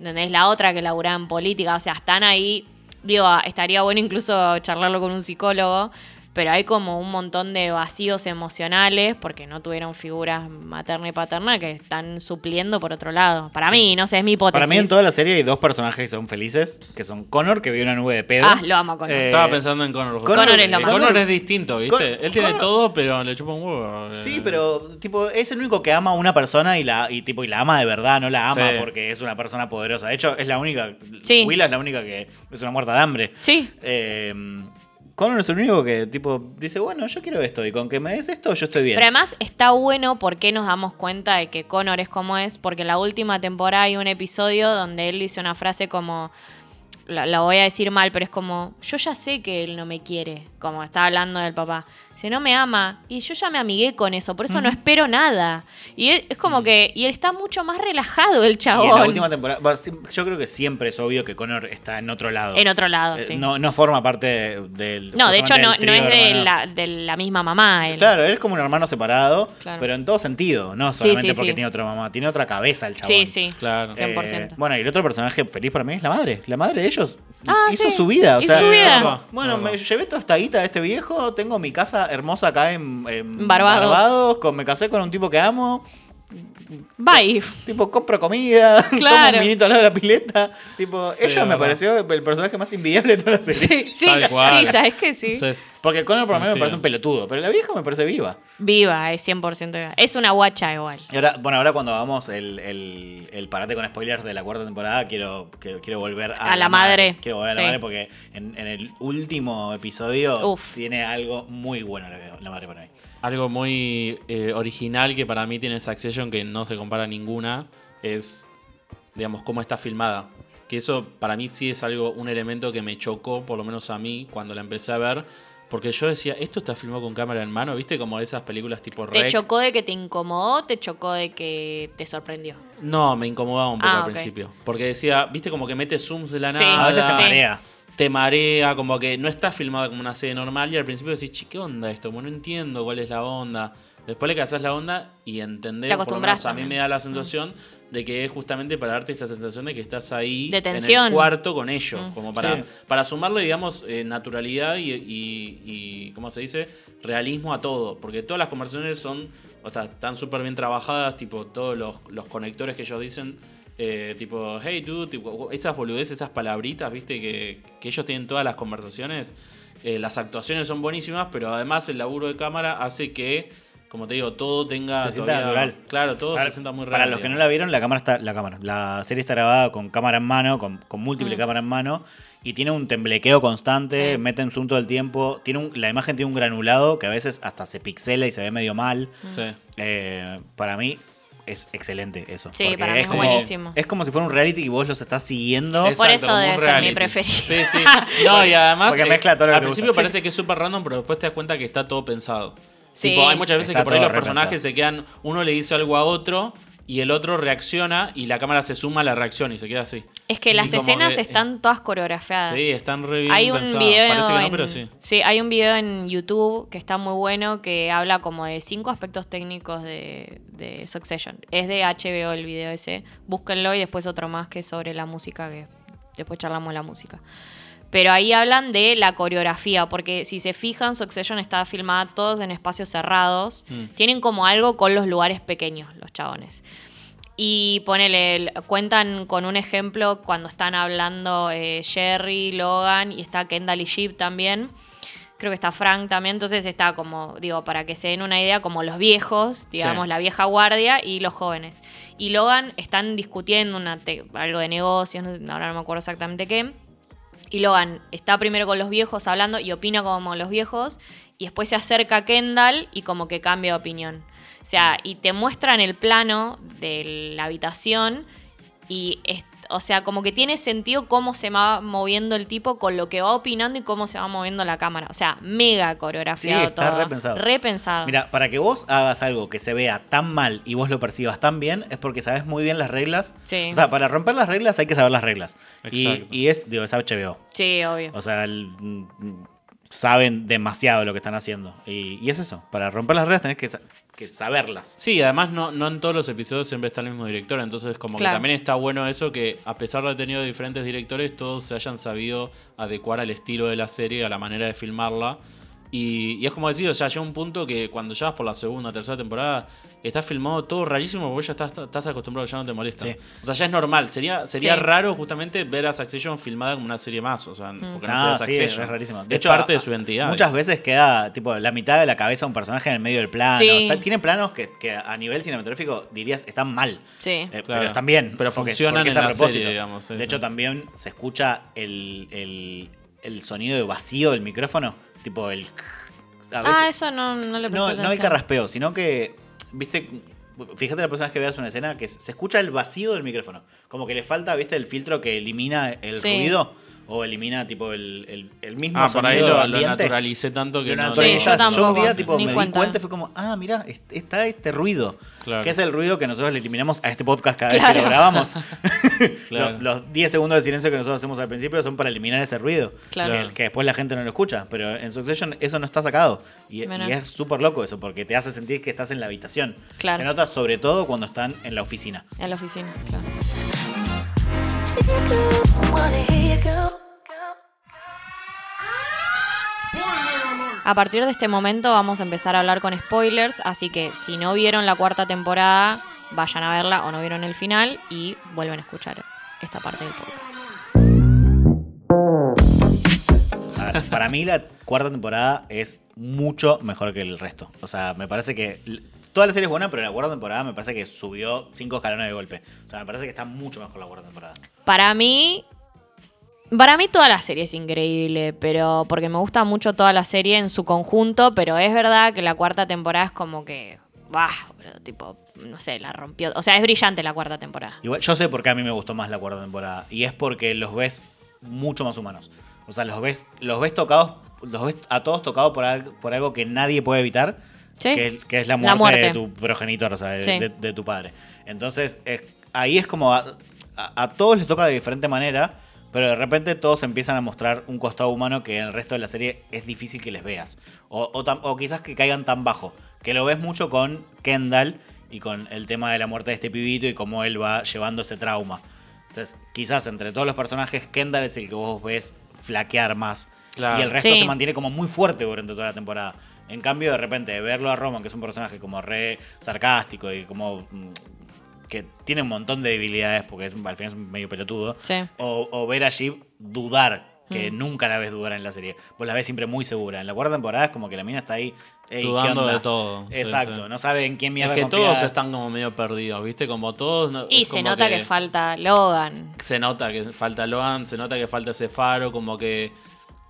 ¿entendés? La otra que laburaba en política, o sea, están ahí digo, estaría bueno incluso charlarlo con un psicólogo, pero hay como un montón de vacíos emocionales porque no tuvieron figuras materna y paterna que están supliendo por otro lado. Para mí, no sé, es mi hipótesis. Para mí en toda la serie hay dos personajes que son felices, que son Connor, que vive una nube de pedo. Ah, lo amo a Connor. Eh, Estaba pensando en Connor. Connor- Connor es lo Eh, más. Connor es distinto, ¿viste? Con- Él tiene Connor- todo, pero le chupa un huevo. eh. Sí, pero tipo es el único que ama a una persona y la y tipo y la ama de verdad, no la ama Sí. porque es una persona poderosa. De hecho, es la única Sí. Willa es la única que es una muerta de hambre. Sí, Eh, Connor es el único que tipo dice, "Bueno, yo quiero esto y con que me des esto yo estoy bien." Pero además está bueno porque nos damos cuenta de que Connor es como es, porque en la última temporada hay un episodio donde él dice una frase como, la, la voy a decir mal, pero es como, yo ya sé que él no me quiere, como está hablando del papá. Dice, no me ama. Y yo ya me amigué con eso, por eso no espero nada. Y es, es como que. Y él está mucho más relajado, el Y chabón. en la última temporada, yo creo que siempre es obvio que Connor está en otro lado. En otro lado, Eh, sí. No, no forma parte del. No, de hecho no, no es de la, de la misma mamá. él. Claro, él es como un hermano separado, Claro. pero en todo sentido, no solamente sí, porque sí. tiene otra mamá, tiene otra cabeza el chabón. Sí, sí. Claro. Sí. 100%. Eh, bueno, y el otro personaje feliz para mí es la madre. La madre de ellos Ah, hizo sí. su vida. O Hizo sea, su vida. como, bueno, me llevé toda esta guita de este viejo, tengo mi casa hermosa acá en, en Barbados. con, me casé con un tipo que amo, Bye. tipo compro comida, tomo Claro. un vinito al lado de la pileta. Tipo, Sí, ella me pareció el personaje más invidiable de toda la serie. Sí, sí, Tal cual. sí, ¿sabes que sí? Entonces, Porque Connor por lo menos Sí. me parece un pelotudo, pero la vieja me parece viva. Viva, es 100% viva. Es una guacha igual. Y ahora, bueno, ahora cuando hagamos el, el, el parate con spoilers de la cuarta temporada, quiero, quiero, quiero volver a, A la madre. Quiero volver a Sí. la madre porque en, en el último episodio Uf. tiene algo muy bueno la, la madre para mí. algo muy eh, original que para mí tiene Succession, que no se compara a ninguna, es, digamos, cómo está filmada. Que eso para mí sí es algo, un elemento que me chocó, por lo menos a mí, cuando la empecé a ver. Porque yo decía, esto está filmado con cámara en mano, ¿viste? Como esas películas tipo ¿Te Rec. chocó de que te incomodó? ¿Te chocó de que te sorprendió? No, me incomodaba un poco Ah, al ok. principio. Porque decía, ¿viste? Como que mete zooms de la Sí. nada. a veces te sí. marea. te marea, como que no está filmada como una serie normal y al principio decís, che, ¿qué onda esto? Como no entiendo cuál es la onda. Después le cazás la onda y entendés, Te por lo acostumbras menos a mí también. Mm. me da la sensación de que es justamente para darte esa sensación de que estás ahí De en el cuarto con ellos, Mm. como para, Sí. para sumarle, digamos, eh, naturalidad y, y, y, ¿cómo se dice? Realismo a todo, porque todas las conversaciones son, o sea, están súper bien trabajadas, tipo todos los, los conectores que ellos dicen eh, tipo, hey tú, tipo, esas boludeces, esas palabritas, viste, que, que ellos tienen todas las conversaciones. Eh, las actuaciones son buenísimas, pero además el laburo de cámara hace que, como te digo, todo tenga. Se sienta todavía- natural. Claro, todo Para- se sienta muy real. Para los que no la vieron, la cámara está, la cámara, la serie está grabada con cámara en mano, con, con múltiple Mm. cámara en mano, y tiene un temblequeo constante, Sí. meten zoom todo el tiempo, tiene un- la imagen tiene un granulado que a veces hasta se pixela y se ve medio mal. Sí. Eh, para mí es excelente eso. Sí, para mí es como, buenísimo. Es como si fuera un reality y vos los estás siguiendo. Por eso debe ser mi preferido. Sí, sí. No, y además. Porque eh, mezcla todo lo que Al principio gusta. parece que es súper random, pero después te das cuenta que está todo pensado. Sí. Tipo, hay muchas veces Está que por ahí los personajes repensado. se quedan. Uno le dice algo a otro y el otro reacciona y la cámara se suma a la reacción y se queda así. Es que Y las escenas que- están todas coreografiadas. Sí, están re bien Hay un pensadas. video Parece que no, en, pero sí. hay un video en YouTube que está muy bueno que habla como de cinco aspectos técnicos de, de Succession. Es de HBO el video ese. Búsquenlo y después otro más que es sobre la música, que después charlamos de la música. Pero ahí hablan de la coreografía, porque si se fijan, Succession está filmada todos en espacios cerrados. Mm. Tienen como algo con los lugares pequeños, los chabones. Y ponele, el- cuentan con un ejemplo cuando están hablando eh, Jerry, Logan y está Kendall y Sheep también. Creo que está Frank también. Entonces está como, digo, para que se den una idea, como los viejos, digamos, Sí. la vieja guardia y los jóvenes. Y Logan están discutiendo una algo de negocios, ahora no me acuerdo exactamente qué. Y Logan está primero con los viejos hablando y opina como los viejos. Y después se acerca a Kendall y como que cambia de opinión. O sea, y te muestran el plano de la habitación. Y, o sea, como que tiene sentido cómo se va moviendo el tipo con lo que va opinando y cómo se va moviendo la cámara. O sea, mega coreografiado Sí, está todo. repensado. Repensado. Mira, para que vos hagas algo que se vea tan mal y vos lo percibas tan bien, es porque sabes muy bien las reglas. Sí. O sea, para romper las reglas hay que saber las reglas. Y, Exacto. y es, digo, es HBO. Sí, obvio. O sea, el- saben demasiado lo que están haciendo. Y, y es eso. Para romper las reglas tenés que, sa- que saberlas. Sí, además no, no en todos los episodios siempre está el mismo director, entonces como Claro. que también está bueno eso que a pesar de haber tenido diferentes directores, todos se hayan sabido adecuar al estilo de la serie, a la manera de filmarla. Y, y es como decir, o sea, llega un punto que cuando ya vas por la segunda, tercera temporada, está filmado todo rarísimo porque vos ya estás, estás acostumbrado, ya no te molesta. Sí. O sea, ya es normal. Sería, sería Sí. raro justamente ver a Succession filmada como una serie más. O sea, porque no Ah, sería sí, es rarísimo. es parte a- de su identidad. Muchas veces queda tipo la mitad de la cabeza de un personaje en el medio del plano. Sí. Está- tiene planos que, que a nivel cinematográfico dirías están mal. Sí. Eh, Claro. Pero están bien. Pero porque- funcionan porque es en a la propósito. serie, digamos, sí, de sí. hecho, también se escucha el, el, el sonido de vacío del micrófono. Tipo el. a Ah, eso no, no le no, no hay carraspeo, sino que. Viste. Fíjate la próxima vez que veas una escena que se escucha el vacío del micrófono. Como que le falta, viste, el filtro que elimina el Sí. ruido. O elimina tipo el, el, el mismo Ah, por ahí lo, lo naturalicé tanto que Lo no. Sí, yo yo, un día tipo, me cuenta. di cuenta y fue como, ah, mira, est- está este ruido. Claro. Que es el ruido que nosotros le eliminamos a este podcast cada vez que lo grabamos. Claro. Los- Los 10 segundos de silencio que nosotros hacemos al principio son para eliminar ese ruido. Claro. Que, que después la gente no lo escucha. Pero en Succession eso no está sacado. Y, es súper loco eso, porque te hace sentir que estás en la habitación. Claro. Se nota sobre todo cuando están en la oficina. En la oficina, claro. A partir de este momento vamos a empezar a hablar con spoilers, así que si no vieron la cuarta temporada, vayan a verla o no vieron el final y vuelven a escuchar esta parte del podcast. Para mí la cuarta temporada es mucho mejor que el resto. O sea, me parece que toda la serie es buena, pero la cuarta temporada me parece que subió cinco escalones de golpe. O sea, me parece que está mucho mejor la cuarta temporada. Para mí, para mí toda la serie es increíble, pero porque me gusta mucho toda la serie en su conjunto, pero es verdad que la cuarta temporada es como que, bah, tipo, no sé, la rompió. O sea, es brillante la cuarta temporada. Igual, yo sé por qué a mí me gustó más la cuarta temporada. Y es porque los ves mucho más humanos. O sea, los ves, los ves tocados, los ves a todos tocados por algo que nadie puede evitar. Sí. Que, es, que es la La muerte, de tu progenitor, o sea, de, Sí. de- de tu padre. Entonces, es- ahí es como a, a- a todos les toca de diferente manera, pero de repente todos empiezan a mostrar un costado humano que en el resto de la serie es difícil que les veas. O, o tam- o quizás que caigan tan bajo. Que lo ves mucho con Kendall y con el tema de la muerte de este pibito y cómo él va llevando ese trauma. Entonces, quizás entre todos los personajes, Kendall es el que vos ves flaquear más. Claro. Y el resto Sí. se mantiene como muy fuerte durante toda la temporada. En cambio, de repente, verlo a Roman, que es un personaje como re sarcástico y como. mm, que tiene un montón de debilidades porque es, al final es medio pelotudo. Sí. O, o ver a Jeep dudar, que Mm. nunca la ves dudar en la serie. Vos la ves siempre muy segura. En la cuarta temporada es como que la mina está ahí. "Ey, ¿qué Dudando onda?". de todo, Exacto, sí. no sabe en quién Es mierda que confiar. todos están como medio perdidos, ¿viste? Como todos. no- Y es se nota que... falta Logan. Se nota que falta Loan, se nota que falta ese faro, como que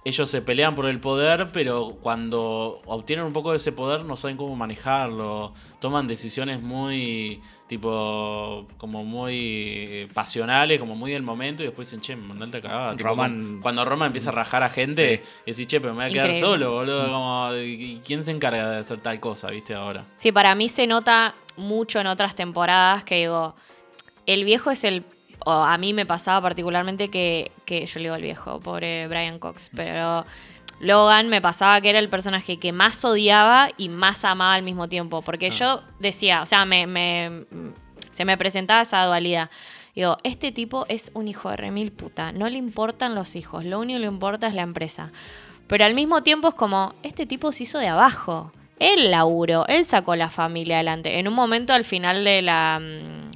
ellos se pelean por el poder, pero cuando obtienen un poco de ese poder no saben cómo manejarlo. Toman decisiones muy, tipo, como muy pasionales, como muy del momento, y después dicen, che, mandate a cagar. Roman- como- cuando Roman empieza a rajar a gente, y decís, che, pero me voy a quedar Increíble. solo, boludo. Como, ¿y ¿Quién se encarga de hacer tal cosa, viste, ahora? Sí, para mí se nota mucho en otras temporadas que digo, el viejo es el... O a mí me pasaba particularmente que, que yo le digo el viejo, pobre Brian Cox, pero Logan me pasaba que era el personaje que más odiaba y más amaba al mismo tiempo, porque Sí. yo decía, o sea, me, me- se me presentaba esa dualidad. Digo, este tipo es un hijo de remil puta, no le importan los hijos, lo único que le importa es la empresa. Pero al mismo tiempo es como, este tipo se hizo de abajo. Él laburó, él sacó la familia adelante. En un momento al final de la... mm,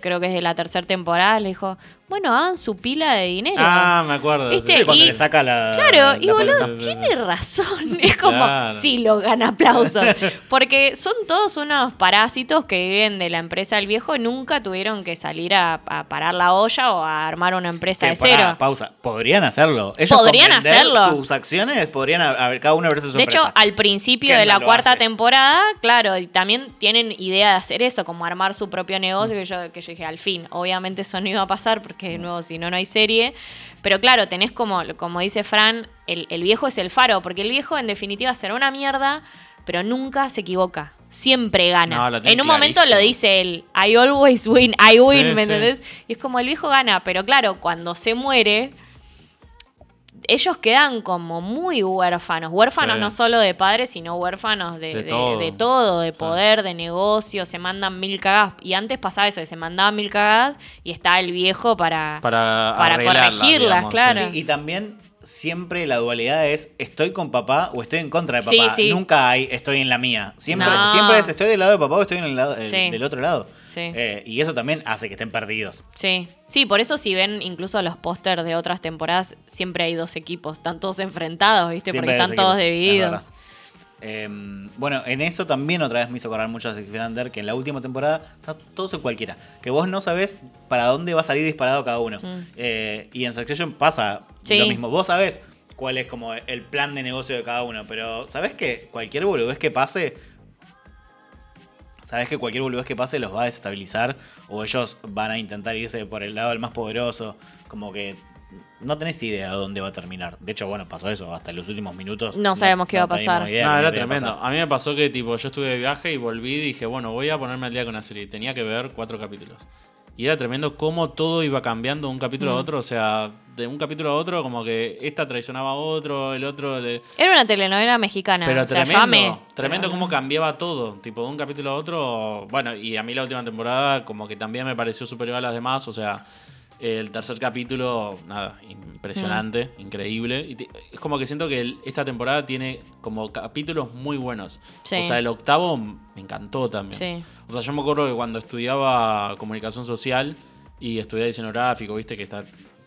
creo que es de la tercera temporada, le dijo, bueno, hagan su pila de dinero. Ah, me acuerdo. ¿Viste? Sí, cuando y- le saca la. Claro, y boludo, tiene razón. Es como, Claro. sí, lo gana aplausos. Porque son todos unos parásitos que viven de la empresa del viejo y nunca tuvieron que salir a, a parar la olla o a armar una empresa Que, de cero. pausa. Podrían hacerlo. Ellos Podrían hacerlo. Sus acciones podrían haber cada uno verse su De hecho, al principio de la cuarta hace. temporada, claro, y también tienen idea de hacer eso, como armar su propio negocio, que yo, que yo dije, al fin, obviamente eso no iba a pasar, porque de nuevo, si no, no hay serie. Pero claro, tenés como, como dice Fran, el, el viejo es el faro, porque el viejo en definitiva será una mierda, pero nunca se equivoca. Siempre gana. No, en un momento lo dice él, I always win, I win, Sí, ¿me sí. entendés? Y es como el viejo gana, pero claro, cuando se muere, ellos quedan como muy huérfanos. Huérfanos Sí. no solo de padres, sino huérfanos de, De de- todo. de todo, de Sí. poder, de negocio, se mandan mil cagadas. Y antes pasaba eso, que se mandaban mil cagadas y está el viejo para... Para, corregirlas, digamos, claro. Sí, y también siempre la dualidad es estoy con papá o estoy en contra de Sí, papá. sí. Nunca hay estoy en la mía. Siempre, No. siempre es estoy del lado de papá o estoy en el lado, el- Sí. del otro lado. Sí. Eh, y eso también hace que estén perdidos. Sí. sí, por eso si ven incluso los pósters de otras temporadas, siempre hay dos equipos, están todos enfrentados, ¿viste? Siempre Porque están todos divididos. Eh, bueno, en eso también otra vez me hizo acordar mucho a Under, que en la última temporada está todos en cualquiera. Que vos no sabés para dónde va a salir disparado cada uno. Mm. Eh, y en Succession pasa Sí. lo mismo. Vos sabés cuál es como el plan de negocio de cada uno, pero sabés que cualquier boludez que pase, sabés que cualquier boludez que pase los va a desestabilizar o ellos van a intentar irse por el lado del más poderoso. Como que no tenés idea de dónde va a terminar. De hecho, bueno, pasó eso. Hasta los últimos minutos. No sabemos qué iba a pasar. idea No, era tremendo. pasar. A mí me pasó que tipo yo estuve de viaje y volví y dije, bueno, voy a ponerme al día con la serie. Tenía que ver cuatro capítulos. Y era tremendo cómo todo iba cambiando de un capítulo Mm. a otro. O sea, de un capítulo a otro, como que esta traicionaba a otro, el otro le... Era una telenovela mexicana. Pero o sea, yo tremendo, amé. tremendo Pero cómo cambiaba todo, tipo de un capítulo a otro. Bueno, y a mí la última temporada como que también me pareció superior a las demás, o sea, el tercer capítulo, nada, impresionante, Mm. increíble. Y te- es como que siento que el- esta temporada tiene como capítulos muy buenos. Sí. O sea, el octavo me encantó también. Sí. O sea, yo me acuerdo que cuando estudiaba comunicación social y estudiaba diseño gráfico, viste que está.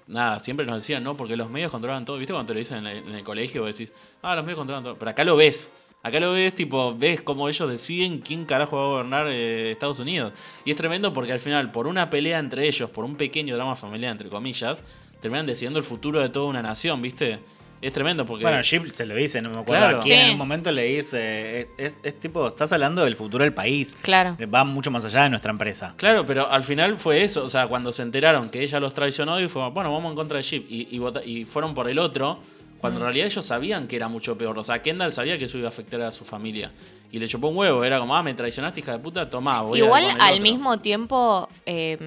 Nada, siempre nos decían, ¿no? Porque los medios controlan todo. ¿Viste cuando te lo dicen en el, en el colegio? Decís, ah, los medios controlan todo. Pero acá lo ves. Acá lo ves, tipo, ves cómo ellos deciden quién carajo va a gobernar eh, Estados Unidos. Y es tremendo porque al final, por una pelea entre ellos, por un pequeño drama familiar, entre comillas, terminan decidiendo el futuro de toda una nación, ¿viste? Es tremendo porque. Bueno, Chip se lo dice, no me acuerdo Claro. a quién. Sí. En un momento le dice, es, es- es tipo, estás hablando del futuro del país. Claro. Va mucho más allá de nuestra empresa. Claro, pero al final fue eso. O sea, cuando se enteraron que ella los traicionó y fue, bueno, vamos en contra de Chip. Y, y, vota- y fueron por el otro, cuando en realidad ellos sabían que era mucho peor. O sea, Kendall sabía que eso iba a afectar a su familia. Y le chupó un huevo. Era como, ah, me traicionaste, hija de puta, tomá, voy a ir Igual al otro". mismo tiempo, eh,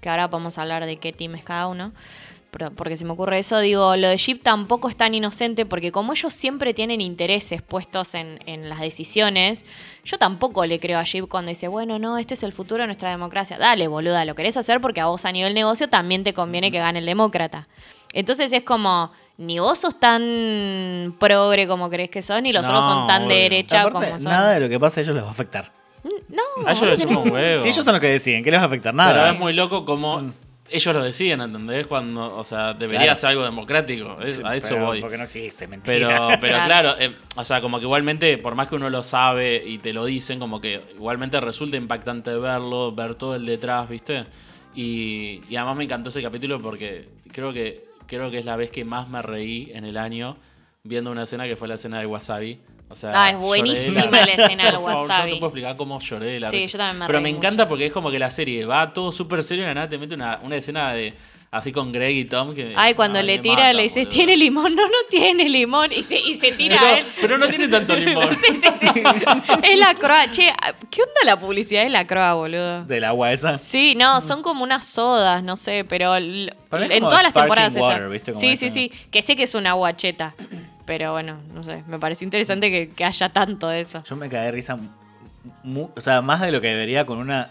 que ahora vamos a hablar de qué team es cada uno, pero- porque se me ocurre eso, digo, lo de Jeep tampoco es tan inocente porque como ellos siempre tienen intereses puestos en, en las decisiones, yo tampoco le creo a Jeep cuando dice, bueno, no, este es el futuro de nuestra democracia. Dale, boluda, lo querés hacer porque a vos a nivel negocio también te conviene que gane el demócrata. Entonces es como... Ni vos sos tan progre como crees que son, ni los otros son tan de obvio. derecha Aparte, como son. nada de lo que pasa a ellos les va a afectar. No, A ellos le chupó un huevo. Si ellos son los que deciden, ¿qué les va a afectar? Pero Nada. es muy loco como ellos lo decían, ¿entendés? Cuando, o sea, debería Claro. ser algo democrático. Es- a eso Pero voy. Porque no existe, mentira. Pero, pero Claro. claro, eh, o sea, como que igualmente, por más que uno lo sabe y te lo dicen, como que igualmente resulta impactante verlo, ver todo el detrás, ¿viste? Y, y además me encantó ese capítulo porque creo que, creo que es la vez que más me reí en el año viendo una escena que fue la escena de Wasabi. O sea, Ah, es buenísima la- la escena del Por favor, wasabi. Yo te puedo explicar cómo lloré de la Sí, risa. yo también me Pero me mucho. encanta porque es como que la serie va todo súper serio y nada te mete una, una escena de así con Greg y Tom. Que, Ay, cuando le tira, mata, le dice, boludo. ¿tiene limón? No, no tiene limón. Y se, y se tira Pero, a él. pero no tiene tanto limón. Sí, sí, sí. Es la croa. Che, ¿qué onda la publicidad de la croa, boludo? Del agua esa. Sí, no, son como unas sodas, no sé, pero en todas las temporadas está. water, ¿viste? Como Sí, sí, sí, que sé que es una guacheta, pero bueno, no sé, me parece interesante que, que haya tanto de eso. Yo me caí de risa, o sea, más de lo que debería con una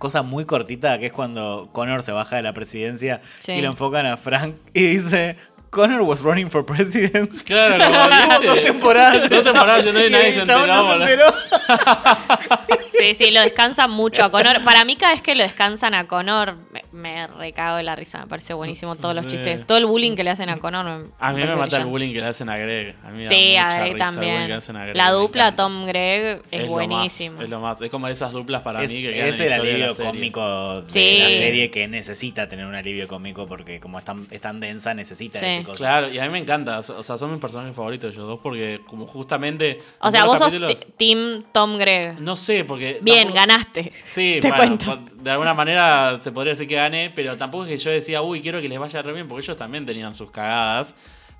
cosa muy cortita, que es cuando Connor se baja de la presidencia Sí. y lo enfocan a Frank y dice, Connor was running for president. Claro, Tuvo como dos temporadas. Dos temporadas y nadie, Y nadie el se chabón enteró. no se enteró. Sí, sí, lo descansan mucho a Connor. Para mí, cada vez que lo descansan a Connor, me, me recago de la risa. Me parece buenísimo todos los chistes. Todo el bullying que le hacen a Connor. me- A mí me mata el bullying que le hacen a Greg. A mí me da Sí, mucha a Greg risa que también. le hacen a Greg, La dupla encanta. Tom Greg es, lo más, buenísima. es lo más. Es como esas duplas para Es, mí que es el de alivio cómico de Sí. la serie que necesita tener un alivio cómico porque como es tan, es tan densa necesita Sí. ese cosa. Claro, y a mí me encanta. O sea, son mis personajes favoritos ellos dos porque como justamente... O sea, vos sos Team Tom Greg. No sé, porque... Bien, tampoco- ganaste. Sí, Te bueno, cuento. de alguna manera se podría decir que gané, pero tampoco es que yo decía, uy, quiero que les vaya re bien, porque ellos también tenían sus cagadas.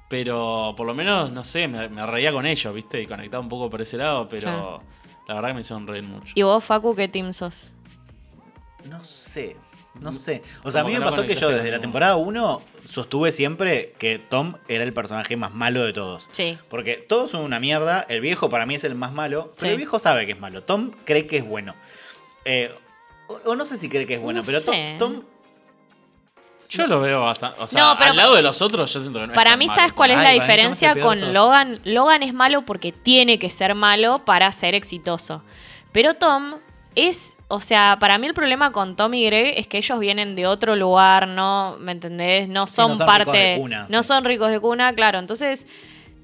Pero por lo menos, no sé, me, me reía con ellos, ¿viste? Y conectaba un poco por ese lado, pero la verdad que me hicieron reír mucho. ¿Y vos, Facu, qué team sos? No sé, no sé. O sea, a mí me pasó que yo desde la temporada 1 sostuve siempre que Tom era el personaje más malo de todos. Sí. Porque todos son una mierda. El viejo para mí es el más malo. Pero Sí. el viejo sabe que es malo. Tom cree que es bueno. Eh, o, o no sé si cree que es bueno, No pero Tom, sé. Tom- Yo lo veo bastante. O sea, No, pero al lado de los otros, yo siento que no es Para tan mí, malo. ¿sabes cuál es Ay, la diferencia con. Logan? Logan es malo porque tiene que ser malo para ser exitoso. Pero Tom es, o sea, para mí el problema con Tom y Greg es que ellos vienen de otro lugar, ¿no? ¿Me entendés? No son, no son parte, ricos de cuna, no sí. son ricos de cuna, claro. Entonces,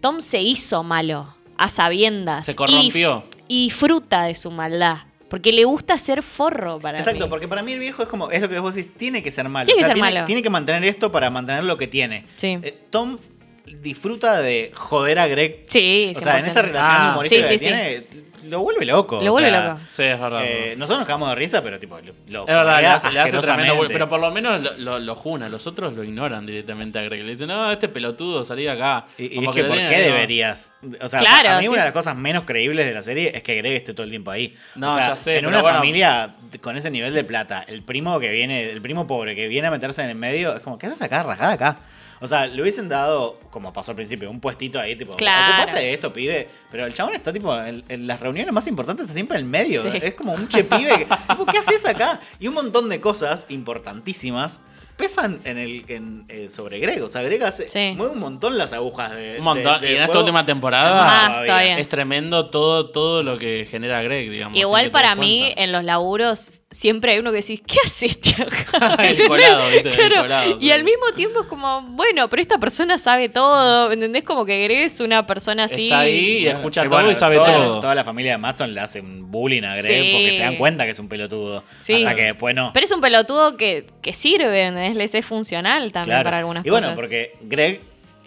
Tom se hizo malo, a sabiendas. Se Y- corrompió. Y, disfruta de su maldad. Porque le gusta ser forro para Exacto, mí. porque para mí el viejo es como, es lo que vos decís, tiene que ser malo. Tiene que ser tiene, malo. tiene que mantener esto para mantener lo que tiene. Sí. Eh, Tom disfruta de joder a Greg. Sí, O sea, en 100%. esa relación Ah, humorística sí, que sí, tiene, lo vuelve loco. Lo o vuelve sea, loco. Sí, es verdad. eh, nosotros nos cagamos de risa, pero tipo, lo, lo Es verdad, le hace, le hace tremendo Pero por lo menos lo, lo, lo juna. Los otros lo ignoran directamente a Greg. Le dicen, no, este pelotudo, salí de acá. Y, y Como es que, ¿por qué deberías? O sea, Claro, a mí sí, una de las cosas menos creíbles de la serie es que Greg esté todo el tiempo ahí. No, o sea, ya sé, en una bueno. familia con ese nivel de plata, el primo que viene, el primo pobre que viene a meterse en el medio, es como, ¿qué haces acá? Rajada acá. O sea, le hubiesen dado, como pasó al principio, un puestito ahí, tipo, Claro. ocupate de esto, pibe. Pero el chabón está, tipo, en, en las reuniones más importantes está siempre en el medio. Sí. Es como un che pibe. que, tipo, ¿qué haces acá? Y un montón de cosas importantísimas pesan en el en, eh, sobre Greg. O sea, Greg hace, Sí. mueve un montón las agujas de. Un montón. de- y en esta última temporada Más todavía. es tremendo todo, todo lo que genera Greg, digamos. Igual para mí, cuenta. en los laburos, siempre hay uno que decís, ¿qué hace este acá? El colado, ¿viste? El colado, y sí. al mismo tiempo es como, bueno, pero esta persona sabe todo, ¿entendés? Como que Greg es una persona así. Está ahí y Bueno, escucha y todo bueno, y sabe toda, todo. Toda la familia de Matson le hace un bullying a Greg Sí. porque se dan cuenta que es un pelotudo. Sí. Hasta que después no. Pero es un pelotudo que, que sirve, ¿entendés? Les es funcional también Claro. para algunas y bueno, cosas. porque Greg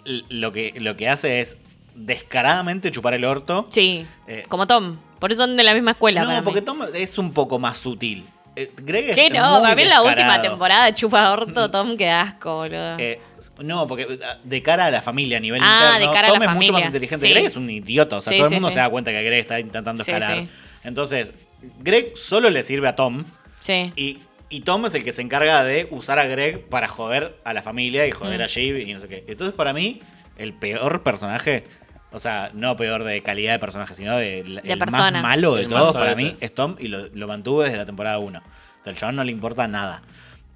lo que, lo que hace es descaradamente chupar el orto. Sí, Eh, como Tom. Por eso son de la misma escuela. para No, mí. porque Tom es un poco más sutil. Eh, Greg es ¿Qué no? Para mí en la última temporada chupa orto Tom, qué asco, boludo. Eh, no, porque eh, de cara a la familia, a nivel Ah, interno, de cara a Tom la es mucho más inteligente. Sí. Greg es un idiota, o sea, Sí, todo el mundo sí. se da cuenta que Greg está intentando escalar. sí. Entonces, Greg solo le sirve a Tom sí. y, y Tom es el que se encarga de usar a Greg para joder a la familia y joder Mm. a Jave y no sé qué. Entonces, para mí, el peor personaje, o sea, no peor de calidad de personaje, sino de, el más persona. malo de El más todos, para mí, es Tom y lo, lo mantuvo desde la temporada 1. Al chabón no le importa nada.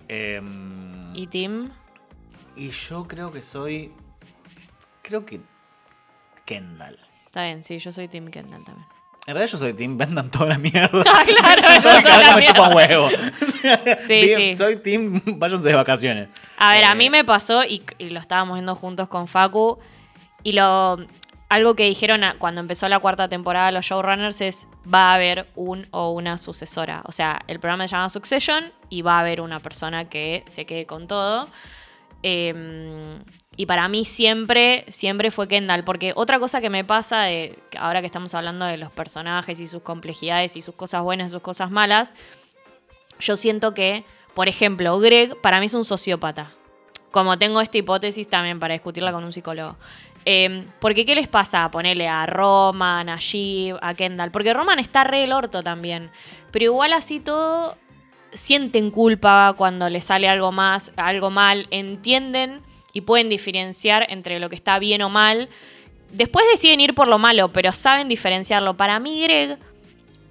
Em, ¿Y Tim? y yo creo que soy. Creo que. Kendall. Está bien, sí, yo soy Tim Kendall también. En realidad yo soy Team vendan toda la mierda. Ah, claro, Todo el toda la me chupa huevo. Sí, Bien, sí. Soy Team váyanse de vacaciones. A ver, a Eh, mí me pasó, y, y lo estábamos viendo juntos con Facu, y lo algo que dijeron cuando empezó la cuarta temporada los showrunners es va a haber un o una sucesora. O sea, el programa se llama Succession y va a haber una persona que se quede con todo. Eh, y para mí siempre, siempre fue Kendall, porque otra cosa que me pasa ahora que estamos hablando de los personajes y sus complejidades y sus cosas buenas y sus cosas malas, yo siento que, por ejemplo, Greg para mí es un sociópata. Como tengo esta hipótesis también para discutirla con un psicólogo. Eh, porque, ¿qué les pasa? Ponerle a Roman, a Shiv, a Kendall. Porque Roman está re el orto también. Pero igual así todo, sienten culpa cuando les sale algo más, algo mal, entienden y pueden diferenciar entre lo que está bien o mal. Después deciden ir por lo malo, pero saben diferenciarlo. Para mí, Greg,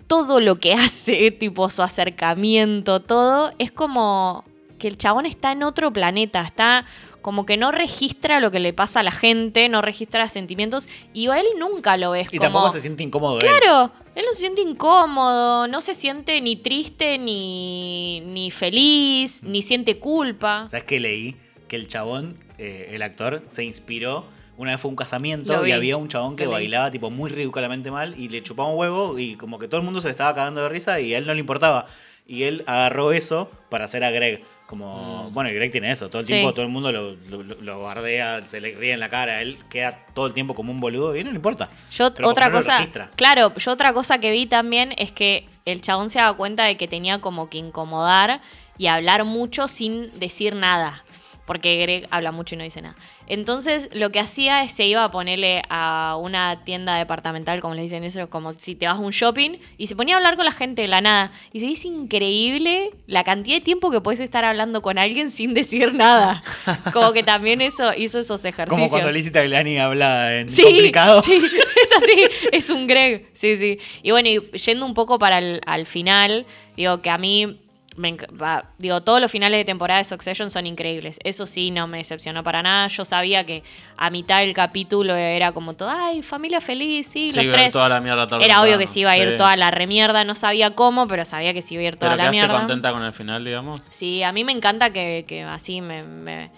todo lo que hace, tipo su acercamiento, todo, es como que el chabón está en otro planeta, está como que no registra lo que le pasa a la gente, no registra sentimientos, y a él nunca lo ves Y como... tampoco se siente incómodo. él. Claro, él no se siente incómodo, no se siente ni triste, ni, ni feliz, ni siente culpa. ¿Sabes qué leí? Que el chabón, eh, el actor, se inspiró. Una vez fue un casamiento y había un chabón que Lo bailaba tipo muy ridículamente mal y le chupaba un huevo y como que todo el mundo se le estaba cagando de risa y a él no le importaba. Y él agarró eso para hacer a Greg. Como, bueno, y Greg tiene eso. Todo el Sí. tiempo todo el mundo lo, lo, lo bardea, se le ríe en la cara. Él queda todo el tiempo como un boludo y no le importa. Yo Pero otra no cosa, claro, yo otra cosa que vi también es que el chabón se daba cuenta de que tenía como que incomodar y hablar mucho sin decir nada. Porque Greg habla mucho y no dice nada. Entonces, lo que hacía es se iba a ponerle a una tienda departamental, como le dicen eso, como si te vas a un shopping, y se ponía a hablar con la gente de la nada. Y se dice increíble la cantidad de tiempo que puedes estar hablando con alguien sin decir nada. Como que también eso hizo esos ejercicios. Como cuando Lizzie Tagliani habla en Sí, complicado. sí, es así, es un Greg, sí, sí. Y bueno, y yendo un poco para el al final, digo que a mí, me enc- va, digo, todos los finales de temporada de Succession son increíbles. Eso sí, no me decepcionó para nada. Yo sabía que a mitad del capítulo era como todo, ay, familia feliz, sí, Sí, los tres. toda la mierda Era obvio que se iba a ir sí. toda la remierda, no sabía cómo, pero sabía que se iba a ir toda ¿Pero la mierda. contenta con el final, digamos? Sí, a mí me encanta que, que así me, me-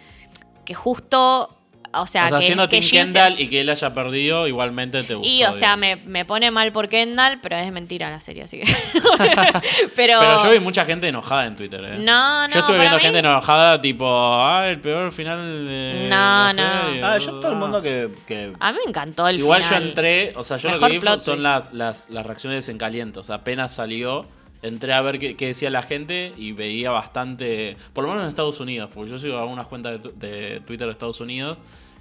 que justo o sea, o sea, que, siendo que Tim Jim sea- Kendall y que él haya perdido, igualmente te gustó. Y, o sea, me, me pone mal por Kendall, pero es mentira la serie, así que. pero, Pero yo vi mucha gente enojada en Twitter, ¿eh? No, no, Yo estuve viendo mí- gente enojada, tipo, ah, el peor final de. No, la no. serie, Ah, yo todo el mundo que. que- A mí me encantó el Igual final. yo entré, o sea, yo lo Mejor que vi son las, las, las reacciones en caliente. O sea, apenas salió, entré a ver qué, qué decía la gente y veía bastante, por lo menos en Estados Unidos, porque yo sigo algunas cuentas de, tu- de Twitter de Estados Unidos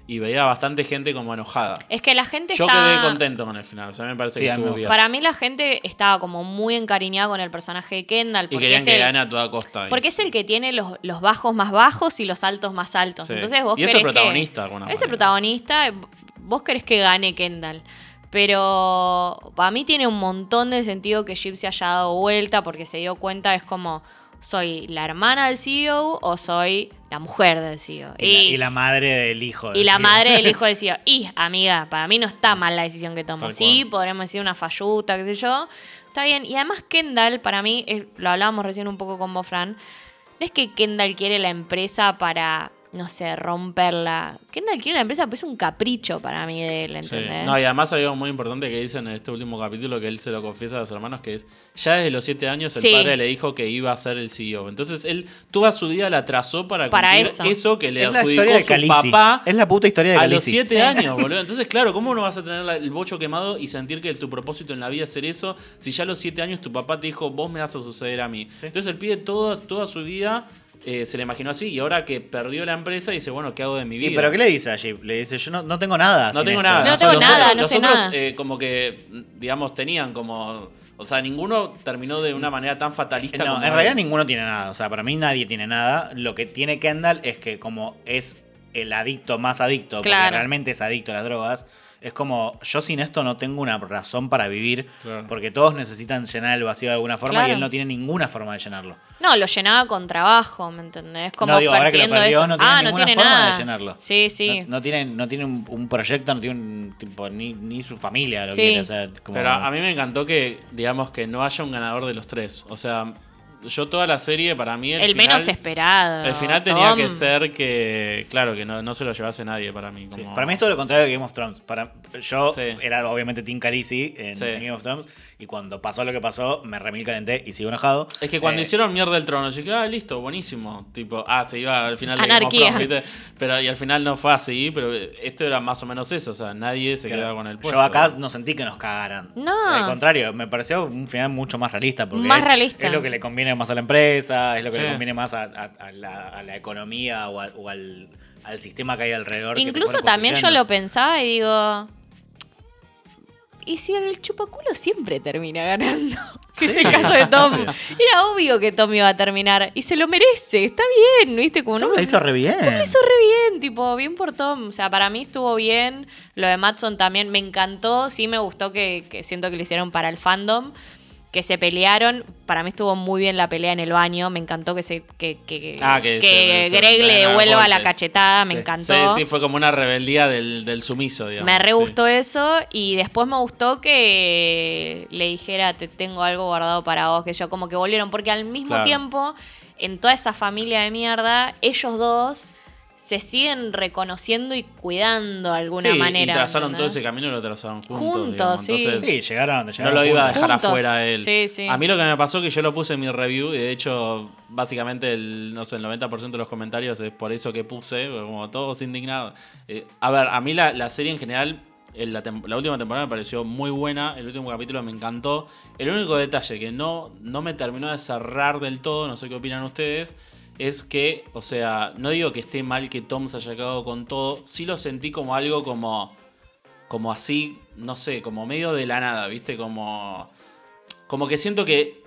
y veía bastante gente como enojada. Es que la gente Yo está. quedé contento con el final, o sea, me parece Sí, que estuvo bien. Para mí la gente estaba como muy encariñada con el personaje de Kendall. y querían es que el, gane a toda costa. Porque es el que tiene los, los bajos más bajos y los altos más altos. Sí. Entonces vos Y es el que- protagonista, alguna Es el protagonista. Vos querés que gane Kendall. Pero para mí tiene un montón de sentido que Jeep se haya dado vuelta porque se dio cuenta, es como, ¿soy la hermana del CEO o soy la mujer del CEO? y, la, y la madre del hijo. Y la decía. madre del hijo del CEO. Y, amiga, para mí no está mal la decisión que. Tal Sí, cual. podremos decir una falluta, qué sé yo. Está bien. Y además Kendall, para mí, lo hablábamos recién un poco con vos, Fran, no es que Kendall quiere la empresa para, no sé, romperla. Kendall quiere la empresa, pues es un capricho para mí de él, Sí. ¿entendés? No, y además hay algo muy importante que dice en este último capítulo que él se lo confiesa a los hermanos, que es, ya desde los siete años el Sí. padre le dijo que iba a ser el CEO. Entonces él toda su vida la trazó para, Para cumplir eso. eso. que le Es la adjudicó historia de su papá Es la puta historia de a los siete Sí. años, boludo. Entonces, claro, ¿cómo no vas a tener la- el bocho quemado y sentir que tu propósito en la vida es ser eso si ya a los siete años tu papá te dijo, vos me vas a suceder a mí? Entonces él pide toda, toda su vida... eh, se le imaginó así y ahora que perdió la empresa dice, bueno, ¿qué hago de mi vida? ¿Y pero qué le dice a Jeep? Le dice, yo no, no tengo nada. No tengo esto. nada. No tengo Los nada, no los sé otros, nada. eh, como que, digamos, tenían como... O sea, ninguno terminó de una manera tan fatalista No, como en realidad él. ninguno tiene nada. O sea, para mí nadie tiene nada. Lo que tiene Kendall es que como es el adicto más adicto, porque Claro. realmente es adicto a las drogas, es como yo sin esto no tengo una razón para vivir, Claro. porque todos necesitan llenar el vacío de alguna forma Claro. y él no tiene ninguna forma de llenarlo. No, lo llenaba con trabajo, ¿me entendés? Como no digo, ahora que lo perdió eso. no tiene ah, no ninguna tiene forma nada. de llenarlo. Sí, sí. No, no tiene, no tiene un, un proyecto, no tiene un tipo, ni, ni su familia lo Sí. quiere. O sea, como- Pero a mí me encantó que, digamos, que no haya un ganador de los tres. O sea, yo toda la serie, para mí, el, el final, menos esperado. El final tenía Tom. que ser que, claro, que no, no se lo llevase nadie para mí. Sí, Para mí es todo lo contrario de Game of Thrones. Para, yo Sí. era obviamente Team Khaleesi en, Sí. en Game of Thrones y cuando pasó lo que pasó me remil calenté y sigo enojado. Es que cuando Eh, hicieron mierda del trono, yo dije, ah, listo, buenísimo. Tipo, ah, se iba al final de Anarquía. Game of Thrones, ¿viste? Pero, y al final no fue así, pero esto era más o menos eso. O sea, nadie se claro, quedaba con el puesto. Yo acá no sentí que nos cagaran. No. Al contrario, me pareció un final mucho más realista. Porque Más es, realista. es lo que le conviene más a la empresa, es lo que Sí. le conviene más a, a- a la, a la economía o, a- o al, al sistema que hay alrededor. Incluso también yo lo pensaba y digo. ¿Y si el chupaculo siempre termina ganando? Que es el caso de Tom. Era obvio que Tom iba a terminar. Y se lo merece, está bien, ¿viste? Como Tom no- la hizo re bien. Tom lo hizo re bien, tipo, bien por Tom. O sea, para mí estuvo bien. Lo de Matson también me encantó. Sí me gustó que, que siento que lo hicieron para el fandom. Que se pelearon. Para mí estuvo muy bien la pelea en el baño. Me encantó que se que, que, Ah, que que se- se Greg le devuelva la cachetada. Me Sí. encantó. Sí, sí, fue como una rebeldía del, del sumiso, digamos. Me re sí. gustó eso y después me gustó que le dijera te tengo algo guardado para vos, que yo como que volvieron, porque al mismo Claro. tiempo, en toda esa familia de mierda, ellos dos se siguen reconociendo y cuidando de alguna Sí, manera. y trazaron todo ese camino y lo trazaron juntos. Juntos, digamos. sí. Entonces, Sí, llegaron, No llegaron lo iba a dejar Juntos. afuera él. Sí, sí. A mí lo que me pasó es que yo lo puse en mi review y de hecho, básicamente, el, no sé, el 90% de los comentarios es por eso que puse, como todos indignados. Eh, a ver, a mí la, la serie en general, en la, la última temporada me pareció muy buena, el último capítulo me encantó. El único detalle que no, no me terminó de cerrar del todo, no sé qué opinan ustedes, es que, o sea, no digo que esté mal que Tom se haya quedado con todo, sí lo sentí como algo como como así, no sé, como medio de la nada, ¿viste? Como, como que siento que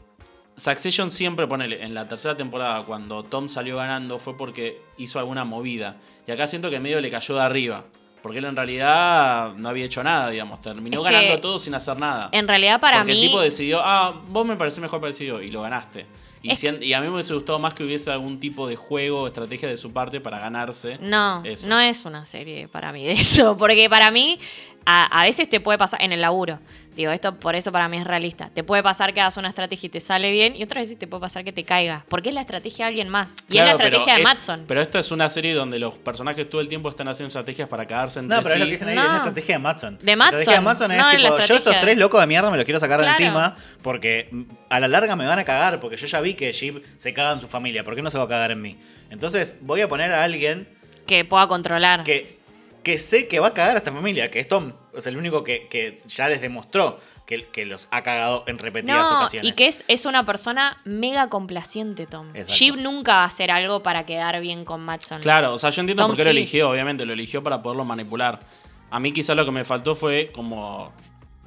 Succession siempre, ponele, en la tercera temporada, cuando Tom salió ganando, fue porque hizo alguna movida. Y acá siento que medio le cayó de arriba. Porque él en realidad no había hecho nada, digamos. Terminó Es ganando todo sin hacer nada. En realidad para porque mí... el tipo decidió, ah, vos me parece mejor parecido, y lo ganaste. Y, Es- sien- y a mí me hubiese gustado más que hubiese algún tipo de juego o estrategia de su parte para ganarse. No, eso. no es una serie para mí de eso, porque para mí a, a veces te puede pasar en el laburo. Digo, esto por eso para mí es realista. Te puede pasar que hagas una estrategia y te sale bien, y otras veces te puede pasar que te caiga. Porque es la estrategia de alguien más. Y Claro, es la pero estrategia de es- Matson. Pero esta es una serie donde los personajes todo el tiempo están haciendo estrategias para cagarse entre No, pero es lo que dicen ahí, No. es la estrategia de Matson. De La estrategia de Matson es no tipo, yo estos tres locos de mierda me los quiero sacar de encima porque a la larga me van a cagar porque yo ya vi que Jeep se caga en su familia, ¿por qué no se va a cagar en mí? Entonces voy a poner a alguien Que pueda controlar. que, que sé que va a cagar a esta familia, que es Tom. Es el único que, que ya les demostró que, que los ha cagado en repetidas No, ocasiones. y que es, es una persona mega complaciente, Tom. Exacto. Jeep nunca va a hacer algo para quedar bien con Matson. Claro, o sea, yo entiendo Tom por qué lo eligió, obviamente, lo eligió para poderlo manipular. A mí quizás lo que me faltó fue como,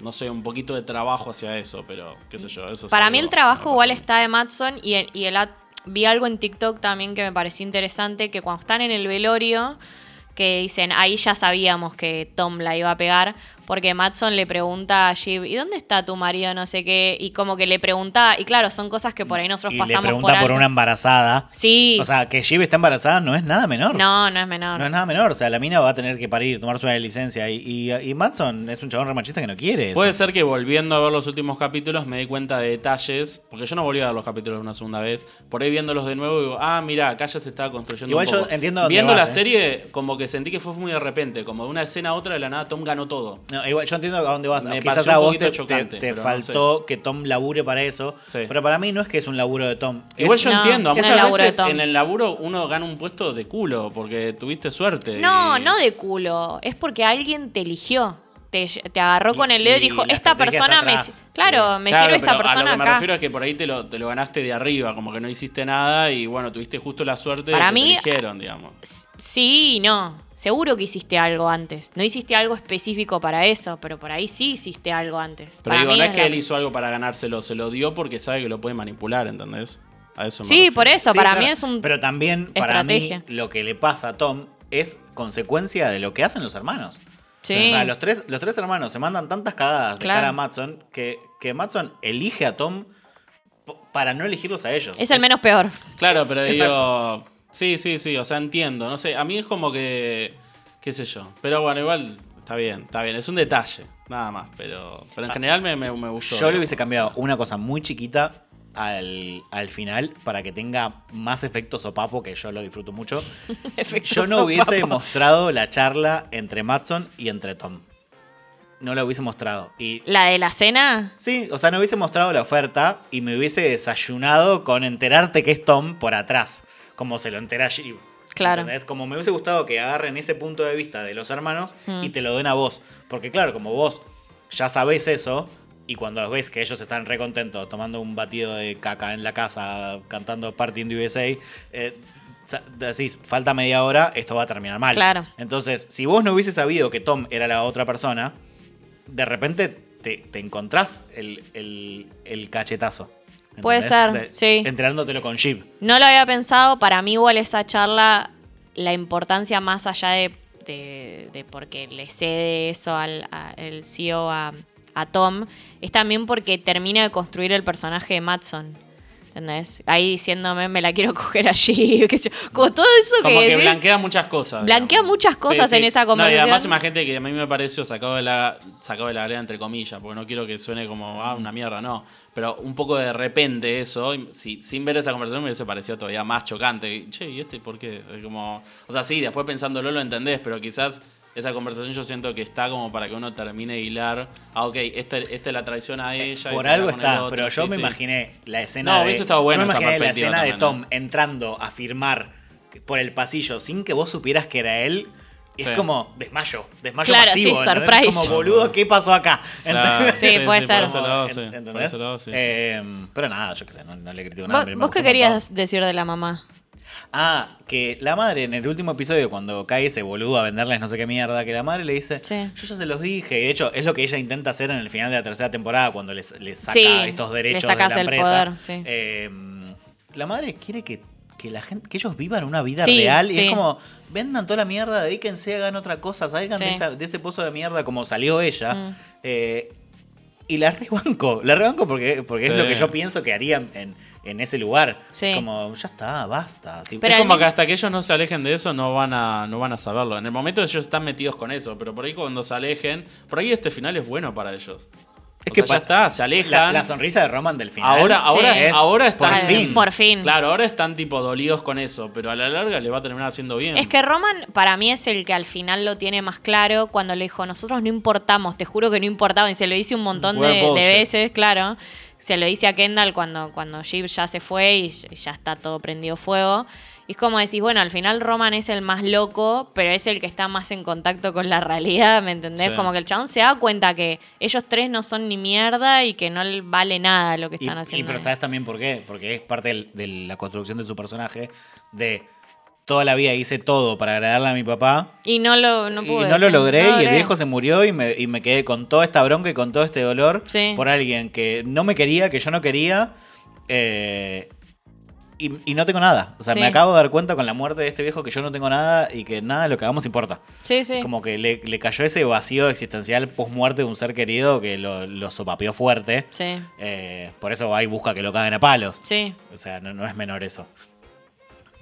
no sé, un poquito de trabajo hacia eso, pero qué sé yo. Eso es Para mí el trabajo igual está de Matson y, el- y el at- vi algo en TikTok también que me pareció interesante, que cuando están en el velorio, que dicen, ahí ya sabíamos que Tom la iba a pegar, porque Matson le pregunta a Jeep, ¿y dónde está tu marido? No sé qué, y como que le pregunta, y claro, son cosas que por ahí nosotros y le pasamos pregunta por por, alto. una embarazada. Sí, O sea, que Jeep está embarazada no es nada menor. no, no es menor. No es nada menor. O sea, la mina va a tener que parir, tomarse una licencia. Y, y, y Matson es un chabón remachista que no quiere. eso. Puede ser que volviendo a ver los últimos capítulos me di cuenta de detalles, porque yo no volví a ver los capítulos una segunda vez. Por ahí viéndolos de nuevo digo, ah, mira, acá ya se estaba construyendo Igual un yo poco. entiendo Viendo vas, la ¿eh? serie, como que sentí que fue muy de repente, como de una escena a otra de la nada Tom ganó todo. No, igual yo entiendo a dónde vas. Me Quizás a vos te, chocante, te- te no faltó que Tom labure para eso. Sí. Pero para mí no es que es un laburo de Tom. Igual Es- yo No, entiendo, no es muchas laburo de veces Tom. en el laburo uno gana un puesto de culo porque tuviste suerte. No, y- no de culo. Es porque alguien te eligió. Te, te agarró Y- con el dedo y dijo, esta persona me... Claro, Sí. me Claro, sirve esta persona A lo que me acá. refiero es que por ahí te lo, te lo ganaste de arriba, como que no hiciste nada y bueno, tuviste justo la suerte Para de que mí- te eligieron, digamos. Sí no. Seguro que hiciste algo antes. No hiciste algo específico para eso, pero por ahí sí hiciste algo antes. Pero Para digo, mí no es que él hizo algo para ganárselo, se lo dio porque sabe que lo puede manipular, ¿entendés? A eso me Sí, refiero. por eso. Sí, para claro. mí es un... Pero también, para mí, lo que le pasa a Tom es consecuencia de lo que hacen los hermanos. Sí. O sea, los tres, los tres hermanos se mandan tantas cagadas de Claro. cara a Matson que, que Matson elige a Tom para no elegirlos a ellos. Es el menos peor. Claro, pero Exacto. digo. Sí, sí, sí, o sea, entiendo. No sé, a mí es como que. qué sé yo. Pero bueno, igual está bien, está bien. Es un detalle, nada más. Pero, pero en general me, me, me gustó. Yo le hubiese cambiado una cosa muy chiquita al, al final para que tenga más efecto sopapo, que yo lo disfruto mucho. Yo no hubiese mostrado la charla entre Matson y entre Tom. No la hubiese mostrado. Y La de la cena, sí, o sea, no hubiese mostrado la oferta y me hubiese desayunado con enterarte que es Tom por atrás, como se lo entera Jeep. Claro. ¿Entendés? Como me hubiese gustado que agarren ese punto de vista de los hermanos Mm. y te lo den a vos. Porque claro, como vos ya sabés eso, y cuando ves que ellos están recontentos tomando un batido de caca en la casa, cantando Party in the USA, eh, decís, falta media hora, esto va a terminar mal. Claro. Entonces, si vos no hubieses sabido que Tom era la otra persona, de repente te, te encontrás el, el- el cachetazo. Puede ser, sí. Enterándotelo con Jeep. no lo había pensado. Para mí igual esa charla, la importancia más allá de, de, de porque le cede eso al a- el CEO a, a Tom, es también porque termina de construir el personaje de Matson. ¿Entendés? Ahí diciéndome, me la quiero coger allí. yo. Como todo eso Como que blanquea muchas cosas. Blanquea digamos. muchas cosas en esa No, y conversación. además imagínate que a mí me pareció sacado de la sacado de la galera entre comillas, porque no quiero que suene como ah, una mierda, no. Pero un poco de repente eso, si- sin ver esa conversación me hubiese parecido todavía más chocante. Che, ¿y este por qué? Como, o sea, sí, después pensándolo lo entendés, pero quizás esa conversación yo siento que está como para que uno termine de hilar. Ah, ok, esta, esta es la traición a ella. y Por algo está, otro, pero yo sí, me sí. imaginé la escena No, de. hubiese estado buena yo me esa imaginé la escena de Tom entrando a firmar por el pasillo sin que vos supieras que era él. Y Sí. es como desmayo, desmayo Claro, masivo. sí, ¿entendés? surprise. Es como boludo, ¿qué pasó acá? Sí, puede ser. Eh, pero nada, yo qué sé, no, no le critico nada. ¿Vos, vos qué querías decir de la mamá? Ah, que la madre en el último episodio, cuando cae ese boludo a venderles no sé qué mierda, que la madre le dice, Sí. yo ya se los dije. Y de hecho, es lo que ella intenta hacer en el final de la tercera temporada, cuando les, les saca Sí, estos derechos sacas de la el empresa. poder, sí. Eh, la madre quiere que, que la gente, que ellos vivan una vida Sí, real. Y sí. es como, vendan toda la mierda, dedíquense, hagan otra cosa, salgan de, Sí. esa- de ese pozo de mierda como salió ella. Mm. Eh, Y la rebanco, la rebanco porque, porque es lo que yo pienso que haría en, en ese lugar. Sí. Como, ya está, basta. Pero es como que hasta que ellos no se alejen de eso no van a no van a saberlo. En el momento ellos están metidos con eso, pero por ahí cuando se alejen, por ahí este final es bueno para ellos. Es O que sea, ya está, se alejan. la, la sonrisa de Roman del final. Ahora, ahora, Sí. es ahora están. por fin. Por fin. Claro, ahora están tipo dolidos con eso, pero a la larga le va a terminar haciendo bien. Es que Roman para mí es el que al final lo tiene más claro cuando le dijo, nosotros no importamos, te juro que no importaba, y se lo dice un montón de, veces, claro. Se lo dice a Kendall cuando, cuando Jeep ya se fue y y ya está todo prendido fuego. Y es como decís, bueno, al final Roman es el más loco, pero es el que está más en contacto con la realidad, ¿me entendés? Sí. Como que el chabón se da cuenta que ellos tres no son ni mierda y que no le vale nada lo que Y, están y haciendo. pero ¿sabes también por qué? Porque es parte de la construcción de su personaje. De toda la vida hice todo para agradarle a mi papá. Y no lo, no y pude. no lo sí, logré no y el viejo se murió y me, y me quedé con toda esta bronca y con todo este dolor Sí. por alguien que no me quería, que yo no quería. eh, y, y no tengo nada. O sea, Sí. me acabo de dar cuenta con la muerte de este viejo que yo no tengo nada y que nada de lo que hagamos importa. Sí, sí. Como que le, le cayó ese vacío existencial post-muerte de un ser querido que lo, lo sopapeó fuerte. Sí, Eh, por eso y busca que lo caguen a palos. sí. O sea, no, no es menor eso.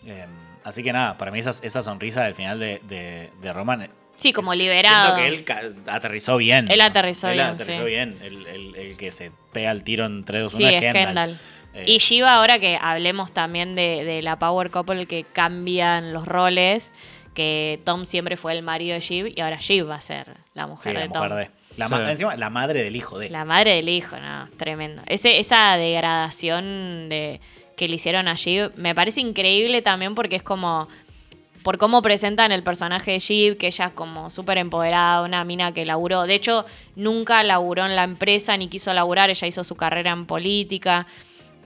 Eh, así que nada, para mí esa, esa sonrisa del final de, de, de Roman. eh, Sí, como es- liberado. Siento que él aterrizó bien. Él aterrizó Él bien, aterrizó sí. bien. El, el- el que se pega el tiro en 3, 2, 1 Sí, es es Kendall. Kendall. Eh, Y Shiva, ahora que hablemos también de, de la Power Couple que cambian los roles, que Tom siempre fue el marido de Shiv y ahora Shiv va a ser la sí, mujer la de mujer Tom. de. La, Sí. ma- encima, la madre del hijo de. La madre del hijo, no, tremendo. Ese, esa degradación de, que le hicieron a Shiv me parece increíble también porque es como por cómo presentan el personaje de Shiv, que ella es como súper empoderada, una mina que laburó. De hecho, nunca laburó en la empresa ni quiso laburar, ella hizo su carrera en política.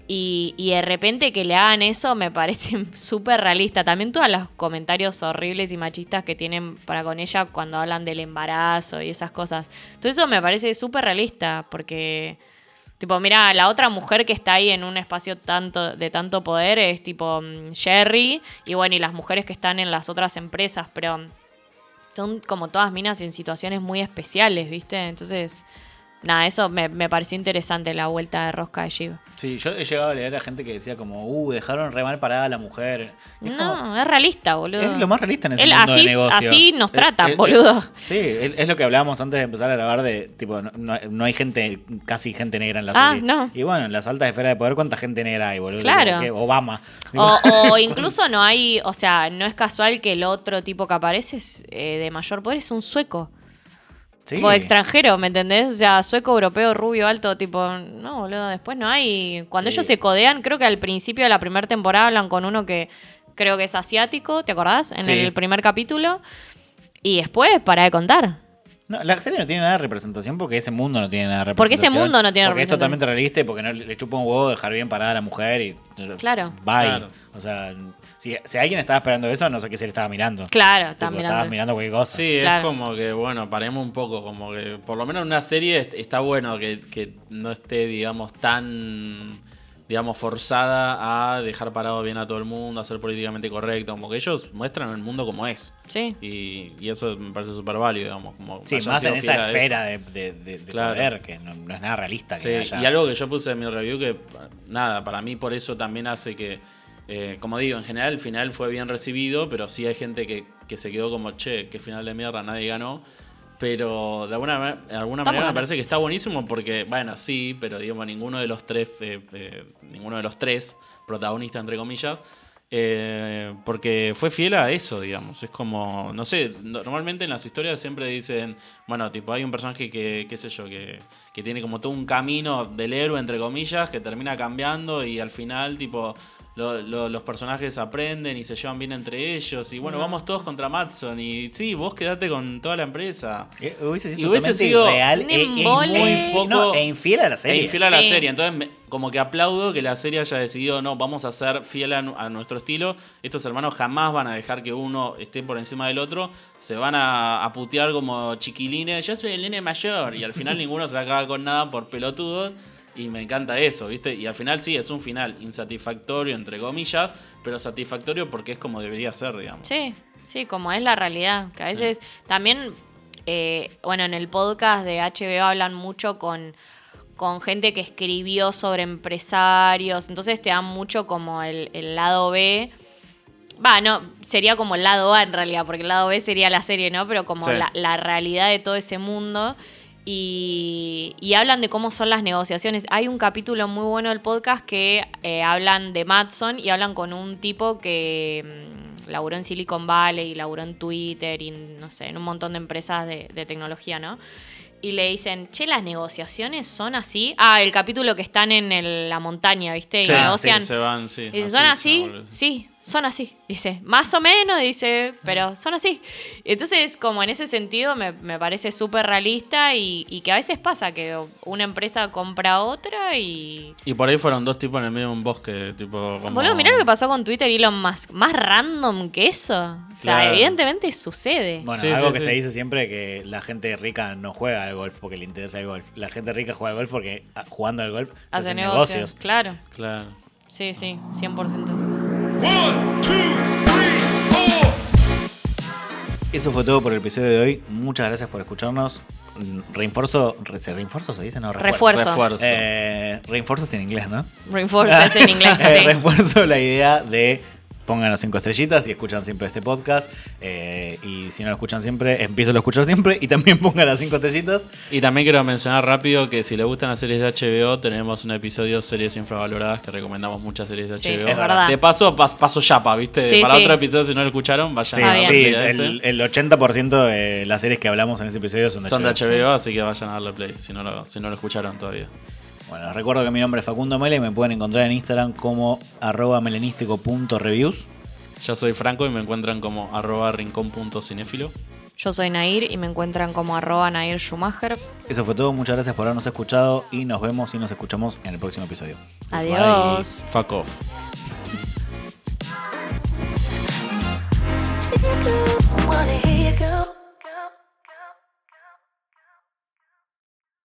Y, y de repente que le hagan eso me parece súper realista. También todos los comentarios horribles y machistas que tienen para con ella cuando hablan del embarazo y esas cosas. Todo eso me parece súper realista porque, tipo, mira, la otra mujer que está ahí en un espacio tanto, de tanto poder es tipo mm, Jerry y bueno, y las mujeres que están en las otras empresas, pero son como todas minas en situaciones muy especiales, ¿viste? Entonces, nada, eso me, me pareció interesante la vuelta de rosca de Shiv. Sí, yo he llegado a leer a gente que decía como, uh, dejaron re mal parada a la mujer. Como- No, es realista, boludo. Es lo más realista en ese Él mundo así- de negocio. así nos Eh, tratan, eh, boludo. eh, sí, es, lo que hablábamos antes de empezar a grabar de, tipo, no, no- no hay gente, casi gente negra en la Ah, serie. no. Y bueno, en las altas esferas de poder, ¿cuánta gente negra hay, boludo? Claro. Como que Obama. O, o incluso no hay, o sea, no es casual que el otro tipo que aparece es, eh, de mayor poder es un sueco. Sí. Tipo extranjero, ¿me entendés? O sea, sueco, europeo, rubio, alto, tipo, no, boludo, después no hay. Cuando Sí. ellos se codean, creo que al principio de la primera temporada hablan con uno que creo que es asiático, ¿te acordás? En Sí. el primer capítulo. Y después, para de contar. No, la serie no tiene nada de representación porque ese mundo no tiene nada de Porque ese representación. mundo no tiene Porque es representación. totalmente realista y porque no le le chupa un huevo dejar bien parada a la mujer y. Claro. Bye. Claro. O sea, si, si alguien estaba esperando eso, no sé qué serie estaba mirando. Claro, Estaba mirando. mirando cualquier cosa. Sí, Claro. es como que, bueno, paremos un poco, como que por lo menos en una serie est- está bueno que, que no esté, digamos, tan, digamos, forzada a dejar parado bien a todo el mundo, a ser políticamente correcto, como que ellos muestran el mundo como es. Sí. Y, y eso me parece súper válido, digamos. Como Sí, más en esa esfera de, de- de- de Claro. poder, que no, no es nada realista. Que Sí, haya- y algo que yo puse en mi review que, nada, para mí por eso también hace que, eh, como digo, en general el final fue bien recibido, pero sí hay gente que, que se quedó como, che, qué final de mierda, nadie ganó. Pero de alguna, de alguna manera me parece que está buenísimo porque, bueno, sí, pero digamos, ninguno de los tres, eh, eh, ninguno de los tres protagonistas, entre comillas, eh, porque fue fiel a eso, digamos. Es como, no sé, normalmente en las historias siempre dicen, bueno, tipo, hay un personaje que, qué sé yo, que, que tiene como todo un camino del héroe, entre comillas, que termina cambiando y al final, tipo, lo- lo- los personajes aprenden y se llevan bien entre ellos. Y bueno, vamos todos contra Matson. Y sí, vos quedate con toda la empresa. Eh, hubiese Y sido hubiese totalmente sido real e, e embole. muy Poco- no, e infiel a la serie. E infiel a la serie. Entonces, me- como que aplaudo que la serie haya decidido, no, vamos a ser fiel a, nu- a nuestro estilo. Estos hermanos jamás van a dejar que uno esté por encima del otro. Se van a, a putear como chiquilines. Yo soy el nene mayor. Y al final ninguno se acaba con nada por pelotudos. Y me encanta eso, ¿viste? Y al final sí, es un final insatisfactorio, entre comillas, pero satisfactorio porque es como debería ser, digamos. Sí, sí, como es la realidad. Que a Sí. veces también, eh, bueno, en el podcast de HBO hablan mucho con, con gente que escribió sobre empresarios. Entonces te dan mucho como el, el lado B. Va, no, sería como el lado A en realidad, porque el lado B sería la serie, ¿no? Pero como Sí. la, la realidad de todo ese mundo. Y, y hablan de cómo son las negociaciones. Hay un capítulo muy bueno del podcast que eh, hablan de Matson y hablan con un tipo que mm, laburó en Silicon Valley y laburó en Twitter y no sé, en un montón de empresas de, de tecnología, ¿no? Y le dicen, che, las negociaciones son así. Ah, el capítulo que están en el- la montaña, ¿viste? Y Sí, negocian. sí, se van, sí. Y dice, ¿son así? Sí, son así. Dice, más o menos, dice, pero son así. Entonces, como en ese sentido, me, me parece súper realista y, y que a veces pasa que una empresa compra a otra y... Y por ahí fueron dos tipos en el medio de un bosque, tipo como... Boludo, mirá lo que pasó con Twitter y Elon Musk. Más random que eso. O sea, Claro. evidentemente sucede. Bueno, Sí, algo sí, que sí. se dice siempre que la gente rica no juega al golf porque le interesa el golf. La gente rica juega al golf porque ah, jugando al golf se Hace negocios. Claro. Claro. Sí, sí, 100% es así. One, two, three, four. Eso fue todo por el episodio de hoy. Muchas gracias por escucharnos. Reinforzo, re- ¿se reinforzo se dice? No, Refuerzo. Refuerzo. Eh, reinforzo es en inglés, ¿no? Reinforce es en inglés, Eh, sí. Refuerzo la idea de pónganos cinco estrellitas y escuchan siempre este podcast. Eh, y si no lo escuchan siempre, empiezo a escuchar siempre y también pongan las cinco estrellitas. Y también quiero mencionar rápido que si les gustan las series de HBO, tenemos un episodio series infravaloradas que recomendamos muchas series de Sí, HBO. es verdad. De paso, pas- paso chapa, ¿viste? Sí, Para sí. otro episodio, si no lo escucharon, vayan Sí, Ah, a bien. sí, el, el 80% de las series que hablamos en ese episodio son de Son de HBO. HBO, así que vayan a darle play si no lo, si no lo escucharon todavía. Bueno, recuerdo que mi nombre es Facundo Mele y me pueden encontrar en Instagram como arroba melenístico.reviews. Ya soy Franco y me encuentran como arroba rincón.cinéfilo. Yo soy Nair y me encuentran como arroba Nair Schumacher. Eso fue todo, muchas gracias por habernos escuchado y nos vemos y nos escuchamos en el próximo episodio. Adiós. Fuck off.